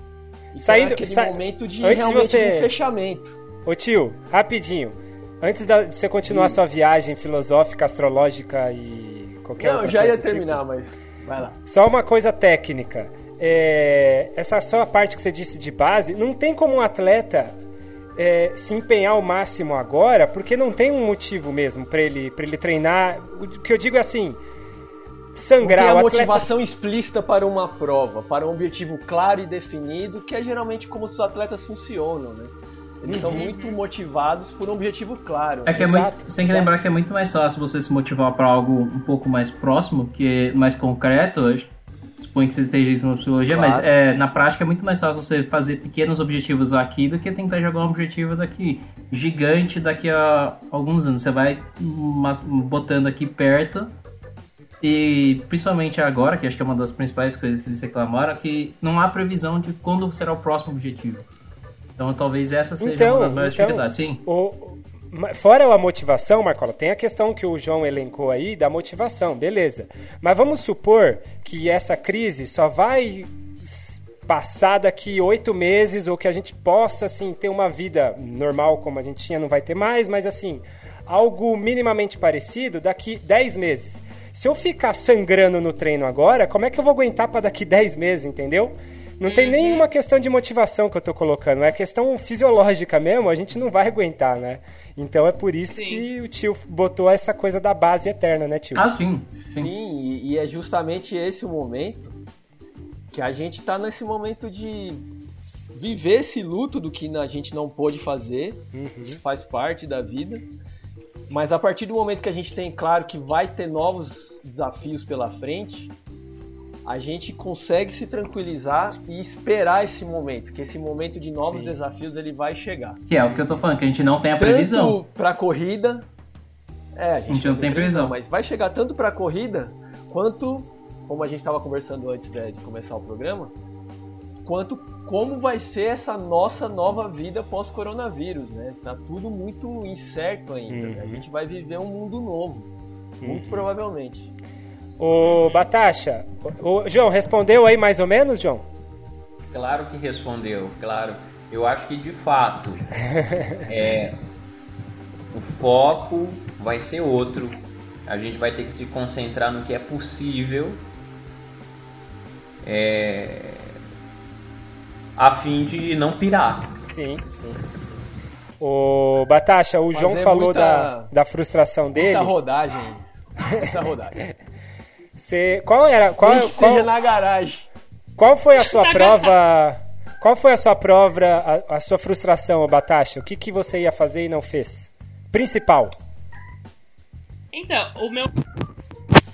C: Então
A: Saindo-
C: é aquele
A: sa-
C: momento de
A: antes de
C: realmente
A: você-
C: de um fechamento.
A: Ô tio, rapidinho. Antes de você continuar a sua viagem filosófica, astrológica e qualquer
C: não,
A: outra
C: já ia
A: coisa do tipo,
C: terminar, mas vai lá.
A: Só uma coisa técnica. É, essa só a parte que você disse de base, não tem como um atleta é, se empenhar ao máximo agora, porque não tem um motivo mesmo para ele, pra ele treinar. O que eu digo é assim:
C: Não tem
A: sangrar
C: a
A: o atleta.
C: motivação explícita para uma prova, para um objetivo claro e definido, que é geralmente como os atletas funcionam, né? Eles são muito motivados por um objetivo claro.
D: É que é
A: Exato,
D: muito, você tem que
A: exato.
D: lembrar que é muito mais fácil você se motivar para algo um pouco mais próximo, que é mais concreto. Supõe que você esteja isso na psicologia,
C: Claro.
D: mas é, na prática é muito mais fácil você fazer pequenos objetivos aqui do que tentar jogar um objetivo daqui gigante daqui a alguns anos. Você vai botando aqui perto e principalmente agora, que acho que é uma das principais coisas que eles reclamaram, que não há previsão de quando será o próximo objetivo. Então talvez essa seja
A: Então,
D: uma das maiores
A: então,
D: dificuldades. Sim,
A: O, fora a motivação, Marcola, tem a questão que o João elencou aí da motivação, beleza. Mas vamos supor que essa crise só vai passar daqui oito meses ou que a gente possa, assim, ter uma vida normal como a gente tinha, não vai ter mais, mas assim, algo minimamente parecido daqui dez meses. Se eu ficar sangrando no treino agora, como é que eu vou aguentar para daqui 10 meses, entendeu? Não tem nenhuma questão de motivação que eu tô colocando, é questão fisiológica mesmo, a gente não vai aguentar, né? Então é por isso
B: Sim.
A: que o tio botou essa coisa da base eterna, né, tio?
D: ah, sim, sim.
C: Sim, e, e é justamente esse o momento que a gente tá nesse momento de viver esse luto do que a gente não pôde fazer, isso faz parte da vida. Mas a partir do momento que a gente tem claro que vai ter novos desafios pela frente, a gente consegue se tranquilizar e esperar esse momento, que esse momento de novos
A: Sim.
C: desafios ele vai chegar.
D: Que é o que eu tô falando, que a gente não tem a previsão.
C: Tanto para corrida, é, a gente,
D: A gente não tem previsão.
C: mas vai chegar tanto para corrida quanto, como a gente estava conversando antes né, de começar o programa, quanto como vai ser essa nossa nova vida pós-coronavírus, né? Tá tudo muito incerto ainda. né? A
A: Uhum.
C: gente vai viver um mundo novo, muito provavelmente.
A: Ô, Batacha, o, o- João, respondeu aí mais ou menos, João?
E: Claro que respondeu, claro. Eu acho que de fato é, o foco vai ser outro. A gente vai ter que se concentrar no que é possível. é, a fim de não pirar.
A: Sim, sim, sim. Ô, Batacha, o João
C: é
A: falou
C: muita-
A: da, da frustração dele.
C: Muita rodagem. Muita rodagem.
A: Você, qual era, qual,
C: Nem que
A: qual,
C: seja na garagem.
A: qual foi a sua prova? Qual foi a sua prova, a, a sua frustração, ô Batacha? O que, que você ia fazer e não fez? Principal.
B: Então, o meu.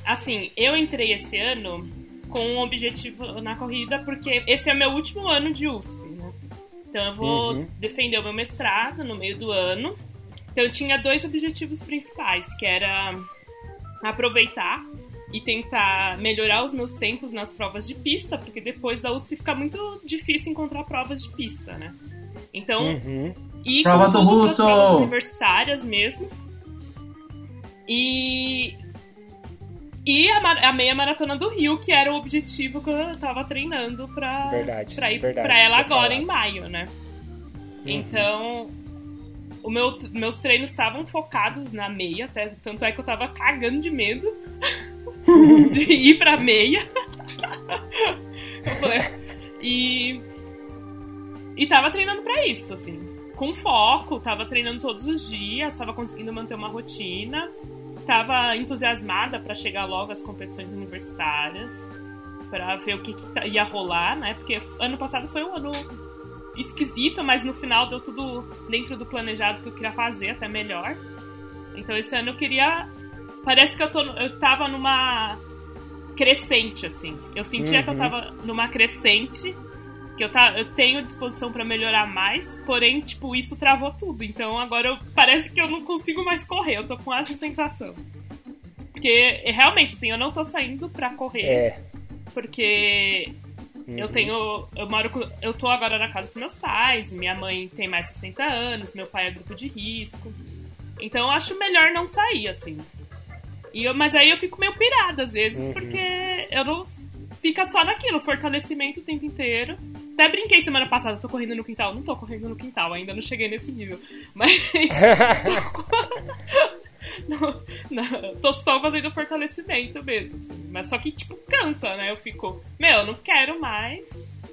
B: Assim, eu entrei esse ano com um objetivo na corrida, porque esse é meu último ano de USP, né? Então eu vou
A: Uhum.
B: defender o meu mestrado no meio do ano. Então eu tinha dois objetivos principais, que era aproveitar e tentar melhorar os meus tempos nas provas de pista, porque depois da USP fica muito difícil encontrar provas de pista, né? Então,
A: Uhum.
B: e
D: Prova do Russo!
B: provas universitárias mesmo. E. E a, a meia maratona do Rio, que era o objetivo que eu tava treinando pra,
A: Verdade,
B: pra ir
A: verdade,
B: pra ela agora
A: falado.
B: em maio, né?
A: Uhum.
B: Então. O meu, meus treinos estavam focados na meia, até, tanto é que eu tava cagando de medo de ir pra meia. E. E tava treinando pra isso, assim. Com foco, tava treinando todos os dias, tava conseguindo manter uma rotina. Tava entusiasmada pra chegar logo às competições universitárias. Pra ver o que, que tá- ia rolar, né? Porque ano passado foi um ano esquisito, mas no final deu tudo dentro do planejado que eu queria fazer, até melhor. Então esse ano eu queria. Parece que eu, tô, eu tava numa crescente, assim. Eu sentia que eu
A: Uhum.
B: tava numa crescente, que eu, tá, eu tenho disposição pra melhorar mais, porém, tipo, isso travou tudo. Então agora eu, parece que eu não consigo mais correr, eu tô com essa sensação. Porque realmente, assim, eu não tô saindo pra correr,
A: É.
B: porque
A: Uhum.
B: eu tenho. Eu moro Eu tô agora na casa dos meus pais, minha mãe tem mais de 60 anos, meu pai é grupo de risco. Então eu acho melhor não sair, assim. E eu, mas aí eu fico meio pirada às vezes,
A: Uhum.
B: porque eu não. Fica só naquilo, fortalecimento o tempo inteiro. Até brinquei semana passada, tô correndo no quintal. Não tô correndo no quintal, ainda não cheguei nesse nível. Mas. não, não, tô só fazendo fortalecimento mesmo. assim. Mas só que, tipo, cansa, né? Eu fico, meu, não quero mais.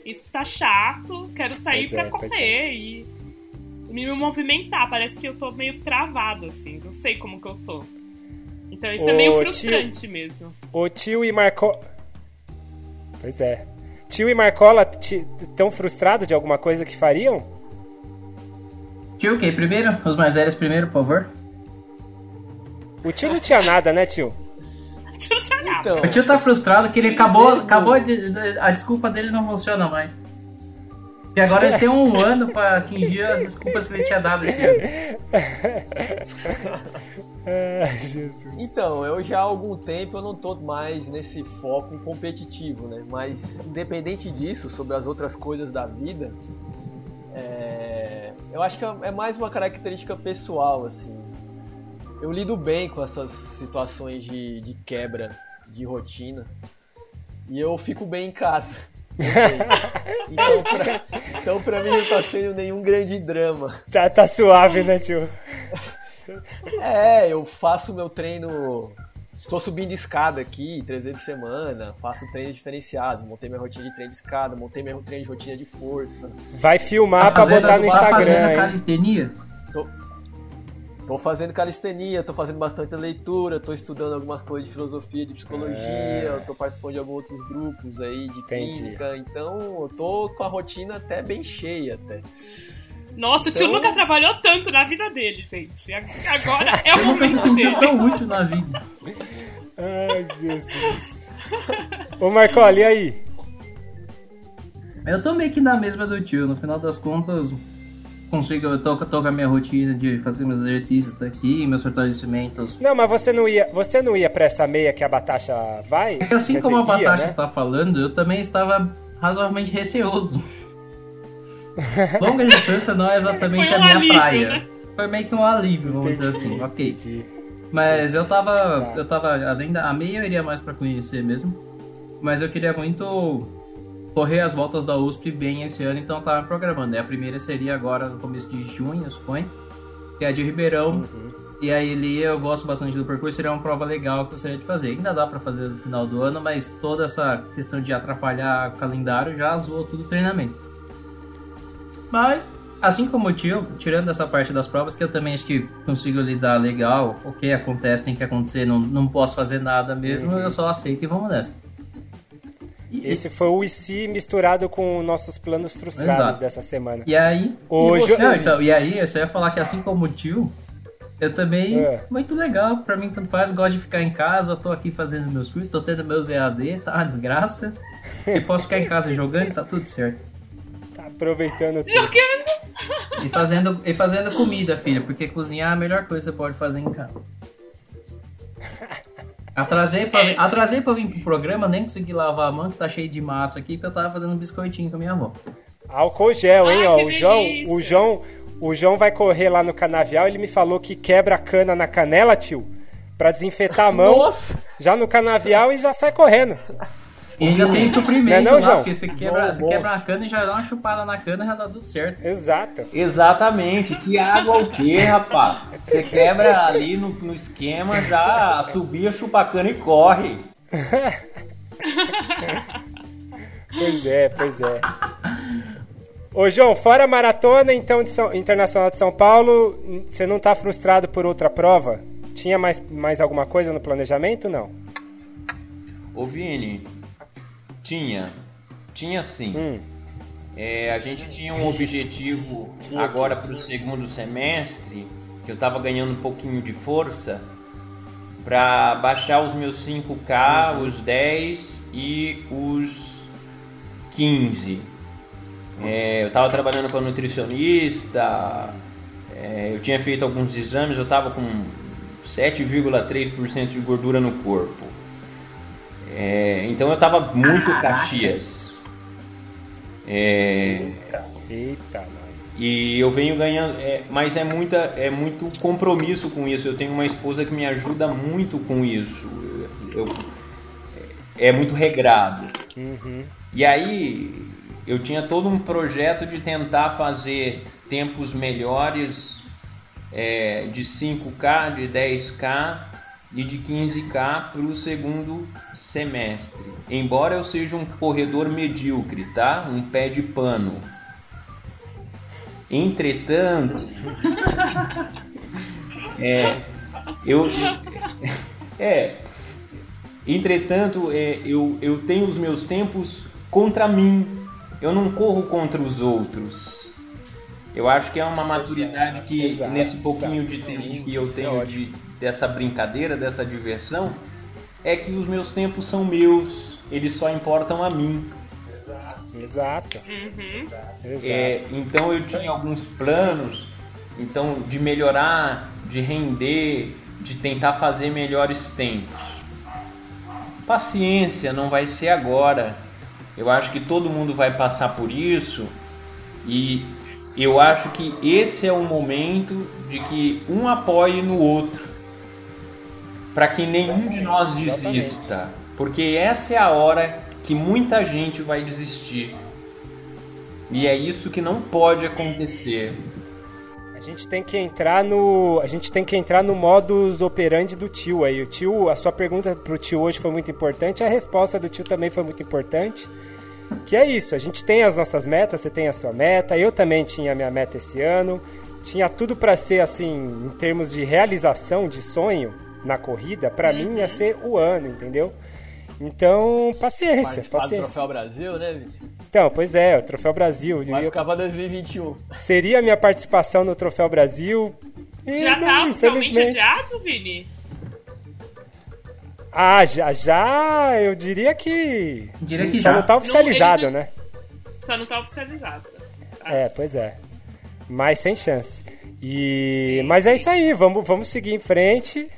B: Isso tá chato, quero sair
A: Pois
B: pra
A: é, pois
B: correr e me movimentar. Parece que eu tô meio travado, assim. Não sei como que eu tô. Então isso é
A: Ô,
B: meio
A: tio-
B: frustrante mesmo.
A: O tio e Marcola. Pois é. Tio e Marcola tão frustrados de alguma coisa que fariam?
D: Tio, quem primeiro? Os mais velhos primeiro, por favor.
A: O tio não tinha nada, né, tio?
B: O tio não tinha nada.
C: Então,
D: O tio tá frustrado que ele acabou,
C: Mesmo-
D: acabou de, de- a desculpa dele não funciona mais. E agora ele tem um ano pra atingir as desculpas que ele tinha dado esse ano.
A: Ai, Jesus.
C: Então, eu já há algum tempo eu não tô mais nesse foco competitivo, né? Mas independente disso, sobre as outras coisas da vida, é, eu acho que é mais uma característica pessoal, assim. Eu lido bem com essas situações de, de quebra de rotina e eu fico bem em casa. Então pra, então pra mim não tá sendo nenhum grande drama.
A: Tá, tá suave, né, tio?
C: É, eu faço meu treino. Estou subindo escada aqui três vezes por semana, faço treinos diferenciados, montei minha rotina de treino de escada, montei minha treino de rotina de força.
A: Vai filmar pra botar no
D: tá fazendo
A: Instagram, hein?
D: calistenia?
C: Tô, tô fazendo calistenia, tô fazendo bastante leitura, tô estudando algumas coisas de filosofia, de psicologia,
A: É.
C: tô participando de alguns outros grupos aí de
A: Entendi.
C: clínica, então eu tô com a rotina até bem cheia até.
B: Nossa, o tio
C: Então-
B: nunca trabalhou tanto na vida dele, gente. Agora é o
D: Eu nunca se
B: momento
D: sentiu
B: dele.
D: tão útil na vida.
A: Ai, Jesus. Ô, Marcola, e aí?
D: Eu tô meio que na mesma do tio, no final das contas, consigo, eu tô, tô com a minha rotina de fazer meus exercícios daqui, meus fortalecimentos.
A: Não, mas você não ia, você não ia pra essa meia que a Batasha vai?
D: É que assim
A: Quer
D: como a
A: dizer, ia,
D: Batasha
A: né?
D: está falando, eu também estava razoavelmente receoso. Longa distância não é exatamente
B: um
D: a minha
B: alívio,
D: praia.
B: né?
D: Foi meio que um alívio, vamos
A: Entendi,
D: dizer assim, ok.
A: entendi.
D: Mas eu tava.
A: Tá.
D: Eu tava. Além da. A meia eu iria mais pra conhecer mesmo. Mas eu queria muito correr as voltas da USP bem esse ano, então eu tava programando. E a primeira seria agora no começo de junho, eu suponho. Que é a de Ribeirão.
A: Uhum.
D: E aí ali eu gosto bastante do percurso, seria uma prova legal que eu gostaria de fazer. Ainda dá pra fazer no final do ano, mas toda essa questão de atrapalhar o calendário já zoou tudo o treinamento. Mas, assim como o tio, tirando essa parte das provas, que eu também acho que consigo lidar legal, o que acontece tem que acontecer, não, não posso fazer nada mesmo,
A: Uhum.
D: eu só aceito e vamos nessa. E,
A: Esse foi o IC misturado com nossos planos frustrados
D: Exato.
A: dessa semana.
D: e aí.
C: E
A: Jo-
C: você?
D: Não, então, e aí, eu só ia falar que assim como o tio, eu também.
A: É.
D: Muito legal, pra mim tanto faz, gosto de ficar em casa, eu tô aqui fazendo meus cursos, tô tendo meus EAD, tá uma desgraça. E posso ficar em casa jogando e tá tudo certo.
A: Aproveitando tudo.
B: Jogando.
D: E fazendo, e fazendo comida, filha, porque cozinhar é a melhor coisa que você pode fazer em casa. Atrasei pra, vir- atrasei pra vir pro programa, nem consegui lavar a mão, que tá cheio de massa aqui, porque eu tava fazendo um biscoitinho com a minha avó.
A: Álcool gel, hein,
B: Ai,
A: ó. O João, o João, o João vai correr lá no canavial, ele me falou que quebra a cana na canela, tio, pra desinfetar a mão,
C: Nossa!
A: já no canavial e já sai correndo.
D: E ainda tem suprimento
A: Não é não,
D: lá,
A: João?
D: porque você quebra,
C: João,
D: você
C: monstro.
D: quebra a cana e já dá uma chupada na cana já dá tudo certo.
A: Exato.
E: Exatamente, que água o quê, rapaz? Você quebra ali no, no esquema, já subia, chupa a cana e corre.
A: Pois é, pois é. Ô, João, fora a maratona então de São- Internacional de São Paulo, você não tá frustrado por outra prova? Tinha mais, mais alguma coisa no planejamento? Não.
E: Ô Vini, tinha, tinha sim.
A: Hum.
E: É, a gente tinha um objetivo agora para o segundo semestre, que eu estava ganhando um pouquinho de força, para baixar os meus 5K, os 10 e os 15. É, eu estava trabalhando com a nutricionista, é, eu tinha feito alguns exames, eu estava com 7,3% de gordura no corpo. É, então eu estava muito Caxias. É,
A: Eita, nós.
E: e eu venho ganhando, é, mas é muita, é muito compromisso com isso. Eu tenho uma esposa que me ajuda muito com isso. Eu, é muito regrado.
A: Uhum.
E: E aí eu tinha todo um projeto de tentar fazer tempos melhores é, de 5K, de 10K e de 15K para o segundo semestre. Embora eu seja um corredor medíocre, tá? Um pé de pano. Entretanto, é, eu, é, entretanto, é, eu, eu tenho os meus tempos contra mim. Eu não corro contra os outros. Eu acho que é uma maturidade que
A: Exato,
E: nesse pouquinho
A: exato.
E: de tempo
A: Sim,
E: que eu
A: é
E: tenho
A: ótimo.
E: de, dessa brincadeira, dessa diversão, é que os meus tempos são meus, eles só importam a mim.
A: Exato.
B: Uhum.
A: Exato.
E: É, então eu tinha alguns planos, então de melhorar, de render, de tentar fazer melhores tempos. Paciência, não vai ser agora. Eu acho que todo mundo vai passar por isso e eu acho que esse é o momento de que um apoie no outro, para que nenhum de nós desista, porque essa é a hora que muita gente vai desistir. E é isso que não pode acontecer.
A: A gente tem que entrar no, a gente tem que entrar no modus operandi do tio aí. O tio, a sua pergunta pro tio hoje foi muito importante, a resposta do tio também foi muito importante. Que é isso, a gente tem as nossas metas, você tem a sua meta, eu também tinha a minha meta esse ano. Tinha tudo para ser assim, em termos de realização de sonho na corrida, para
B: Uhum.
A: mim ia ser o ano, entendeu? Então, paciência,
C: Participar do
A: paciência.
C: Troféu Brasil, né, Vini?
A: Então, pois é, o Troféu Brasil.
C: Vai
A: eu-
C: ficar pra 2021.
A: Seria a minha participação no Troféu Brasil. E
B: Já
A: não,
B: tá oficialmente adiado, Vini?
A: Ah, já, já, eu diria que.
D: Diria que
A: só
D: já.
A: não tá oficializado,
B: Não,
A: né?
B: Só não tá oficializado.
A: É, pois é. Mas sem chance. E... Mas é isso aí, vamos, vamos seguir em frente.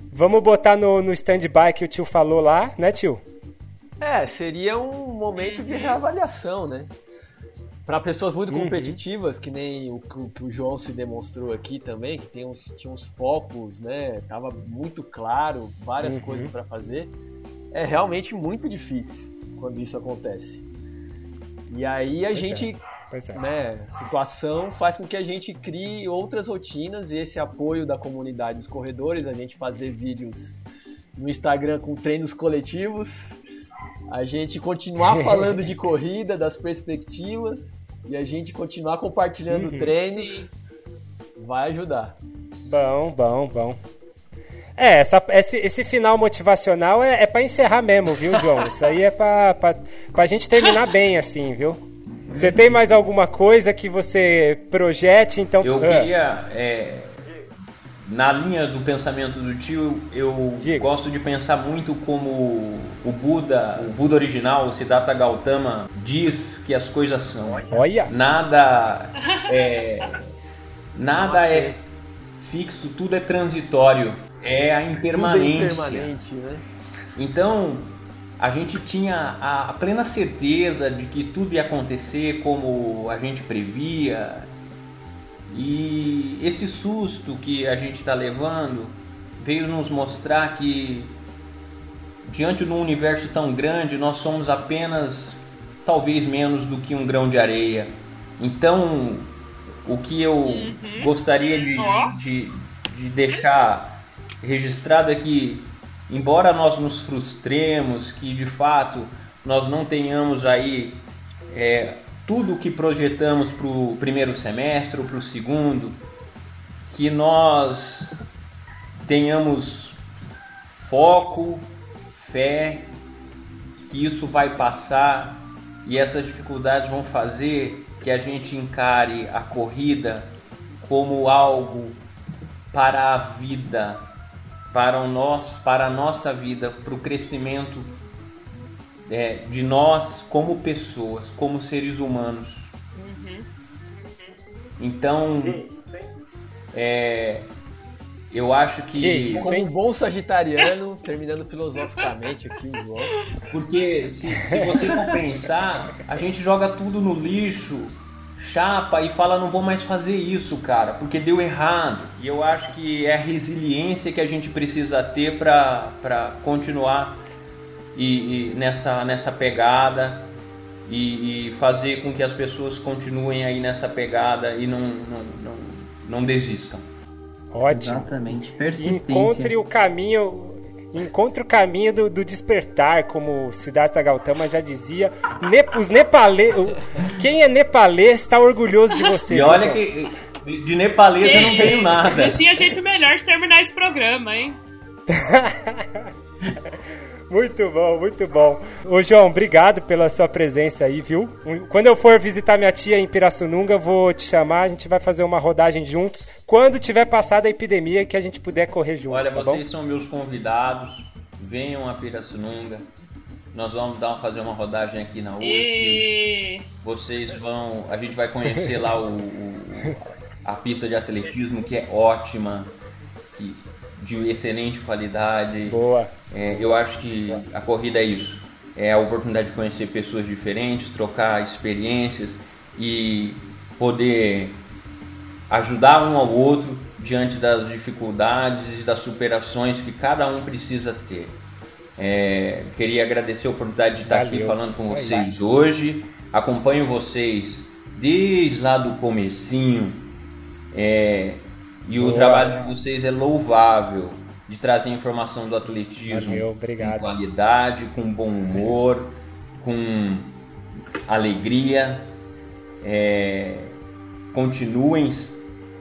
A: Vamos botar no, no stand-by que o tio falou lá, né, tio?
C: É, seria um momento de reavaliação, né? Para pessoas muito
A: Uhum.
C: competitivas, que nem o que o- João se demonstrou aqui também, que tem uns, tinha uns focos, né? Tava muito claro, várias
A: Uhum.
C: coisas para fazer. É realmente muito difícil quando isso acontece. E aí a
A: Pois
C: gente,
A: Pois é.
C: né, situação faz com que a gente crie outras rotinas e esse apoio da comunidade dos corredores, a gente fazer vídeos no Instagram com treinos coletivos, a gente continuar falando de corrida, das perspectivas e a gente continuar compartilhando
A: Uhum.
C: treinos vai ajudar.
A: Bom, bom, bom. É, essa, esse, esse final motivacional é, é para encerrar mesmo, viu, João? Isso aí é pra, pra, pra gente terminar bem, assim, viu? Você tem mais alguma coisa que você projete, então...
E: Eu
A: Ah,
E: queria, é, na linha do pensamento do tio, eu
A: Diga.
E: gosto de pensar muito como o Buda, o Buda original, o Siddhartha Gautama, diz que as coisas são.
A: Olha,
E: Nada é, nada é fixo, tudo é transitório. É a
C: Tudo é
E: impermanência.
C: impermanente, né?
E: Então, a gente tinha a plena certeza de que tudo ia acontecer como a gente previa. E esse susto que a gente está levando veio nos mostrar que, diante de um universo tão grande, nós somos apenas, talvez menos do que um grão de areia. Então, o que eu gostaria de, de, de deixar registrado é que, embora nós nos frustremos, que de fato nós não tenhamos aí é, tudo que projetamos para o primeiro semestre ou para o segundo, que nós tenhamos foco, fé, que isso vai passar e essas dificuldades vão fazer que a gente encare a corrida como algo para a vida, para o para a nossa vida, para o crescimento é, de nós como pessoas, como seres humanos. Então, é, eu acho que,
A: Que isso,
C: Como um bom sagitariano, terminando filosoficamente aqui o João.
E: porque se, se você for pensar, a gente joga tudo no lixo, chapa e fala não vou mais fazer isso, cara, porque deu errado. E eu acho que é a resiliência que a gente precisa ter para continuar e, e nessa, nessa pegada e, e fazer com que as pessoas continuem aí nessa pegada e não, não, não, não desistam.
A: ótimo.
D: Exatamente. Persistência.
A: Encontre o caminho... Encontre o caminho do, do despertar, como Siddhartha Gautama já dizia. Ne- os nepale... o- Quem é nepalês está orgulhoso de você.
E: E olha que de de nepalês eu não tenho nada.
B: Não tinha jeito melhor de terminar esse programa, hein?
A: Muito bom, muito bom. Ô, João, obrigado pela sua presença aí, viu? Quando eu for visitar minha tia em Pirassununga, eu vou te chamar, a gente vai fazer uma rodagem juntos. Quando tiver passado a epidemia que a gente puder correr juntos,
E: Olha,
A: tá bom?
E: vocês são meus convidados. venham a Pirassununga. Nós vamos dar, fazer uma rodagem aqui na USP.
B: E...
E: Vocês vão. A gente vai conhecer lá o, o- a pista de atletismo, que é ótima, que, de excelente qualidade.
A: Boa.
E: É, eu acho que a corrida é isso. É a oportunidade de conhecer pessoas diferentes, trocar experiências e poder ajudar um ao outro diante das dificuldades e das superações que cada um precisa ter. É, queria agradecer a oportunidade de estar aqui
A: Valeu.
E: falando com
A: Isso aí.
E: vocês hoje. Acompanho vocês desde lá do comecinho. É, e o
A: Boa.
E: trabalho de vocês é louvável de trazer informação do atletismo
A: Valeu, obrigado.
E: com qualidade, com bom humor, com alegria. É, continuem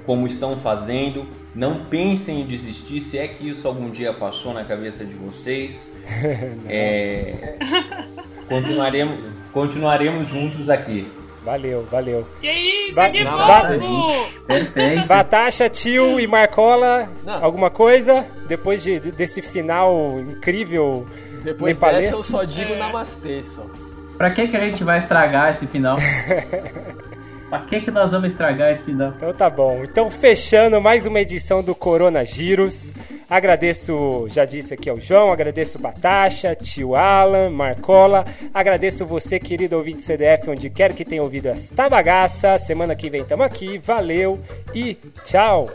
E: como estão fazendo. Não pensem em desistir, se é que isso algum dia passou na cabeça de vocês. É, continuaremos, continuaremos juntos aqui.
A: Valeu, valeu.
B: Que isso,
A: Ba-
B: que
A: Não,
B: fofo!
D: Perfeito.
A: Batasha, tio e Marcola,
C: Não.
A: alguma coisa? Depois de, desse final incrível
C: Depois dessa eu só digo
B: É.
C: namastê só.
D: Pra que, que a gente vai estragar esse final? pra que, que nós vamos estragar esse final?
A: Então tá bom. Então fechando mais uma edição do Corona Giros. Agradeço, já disse aqui ao João, agradeço Batasha, tio Alan, Marcola. Agradeço você, querido ouvinte CDF, onde quer que tenha ouvido esta bagaça. Semana que vem tamo aqui. Valeu e tchau.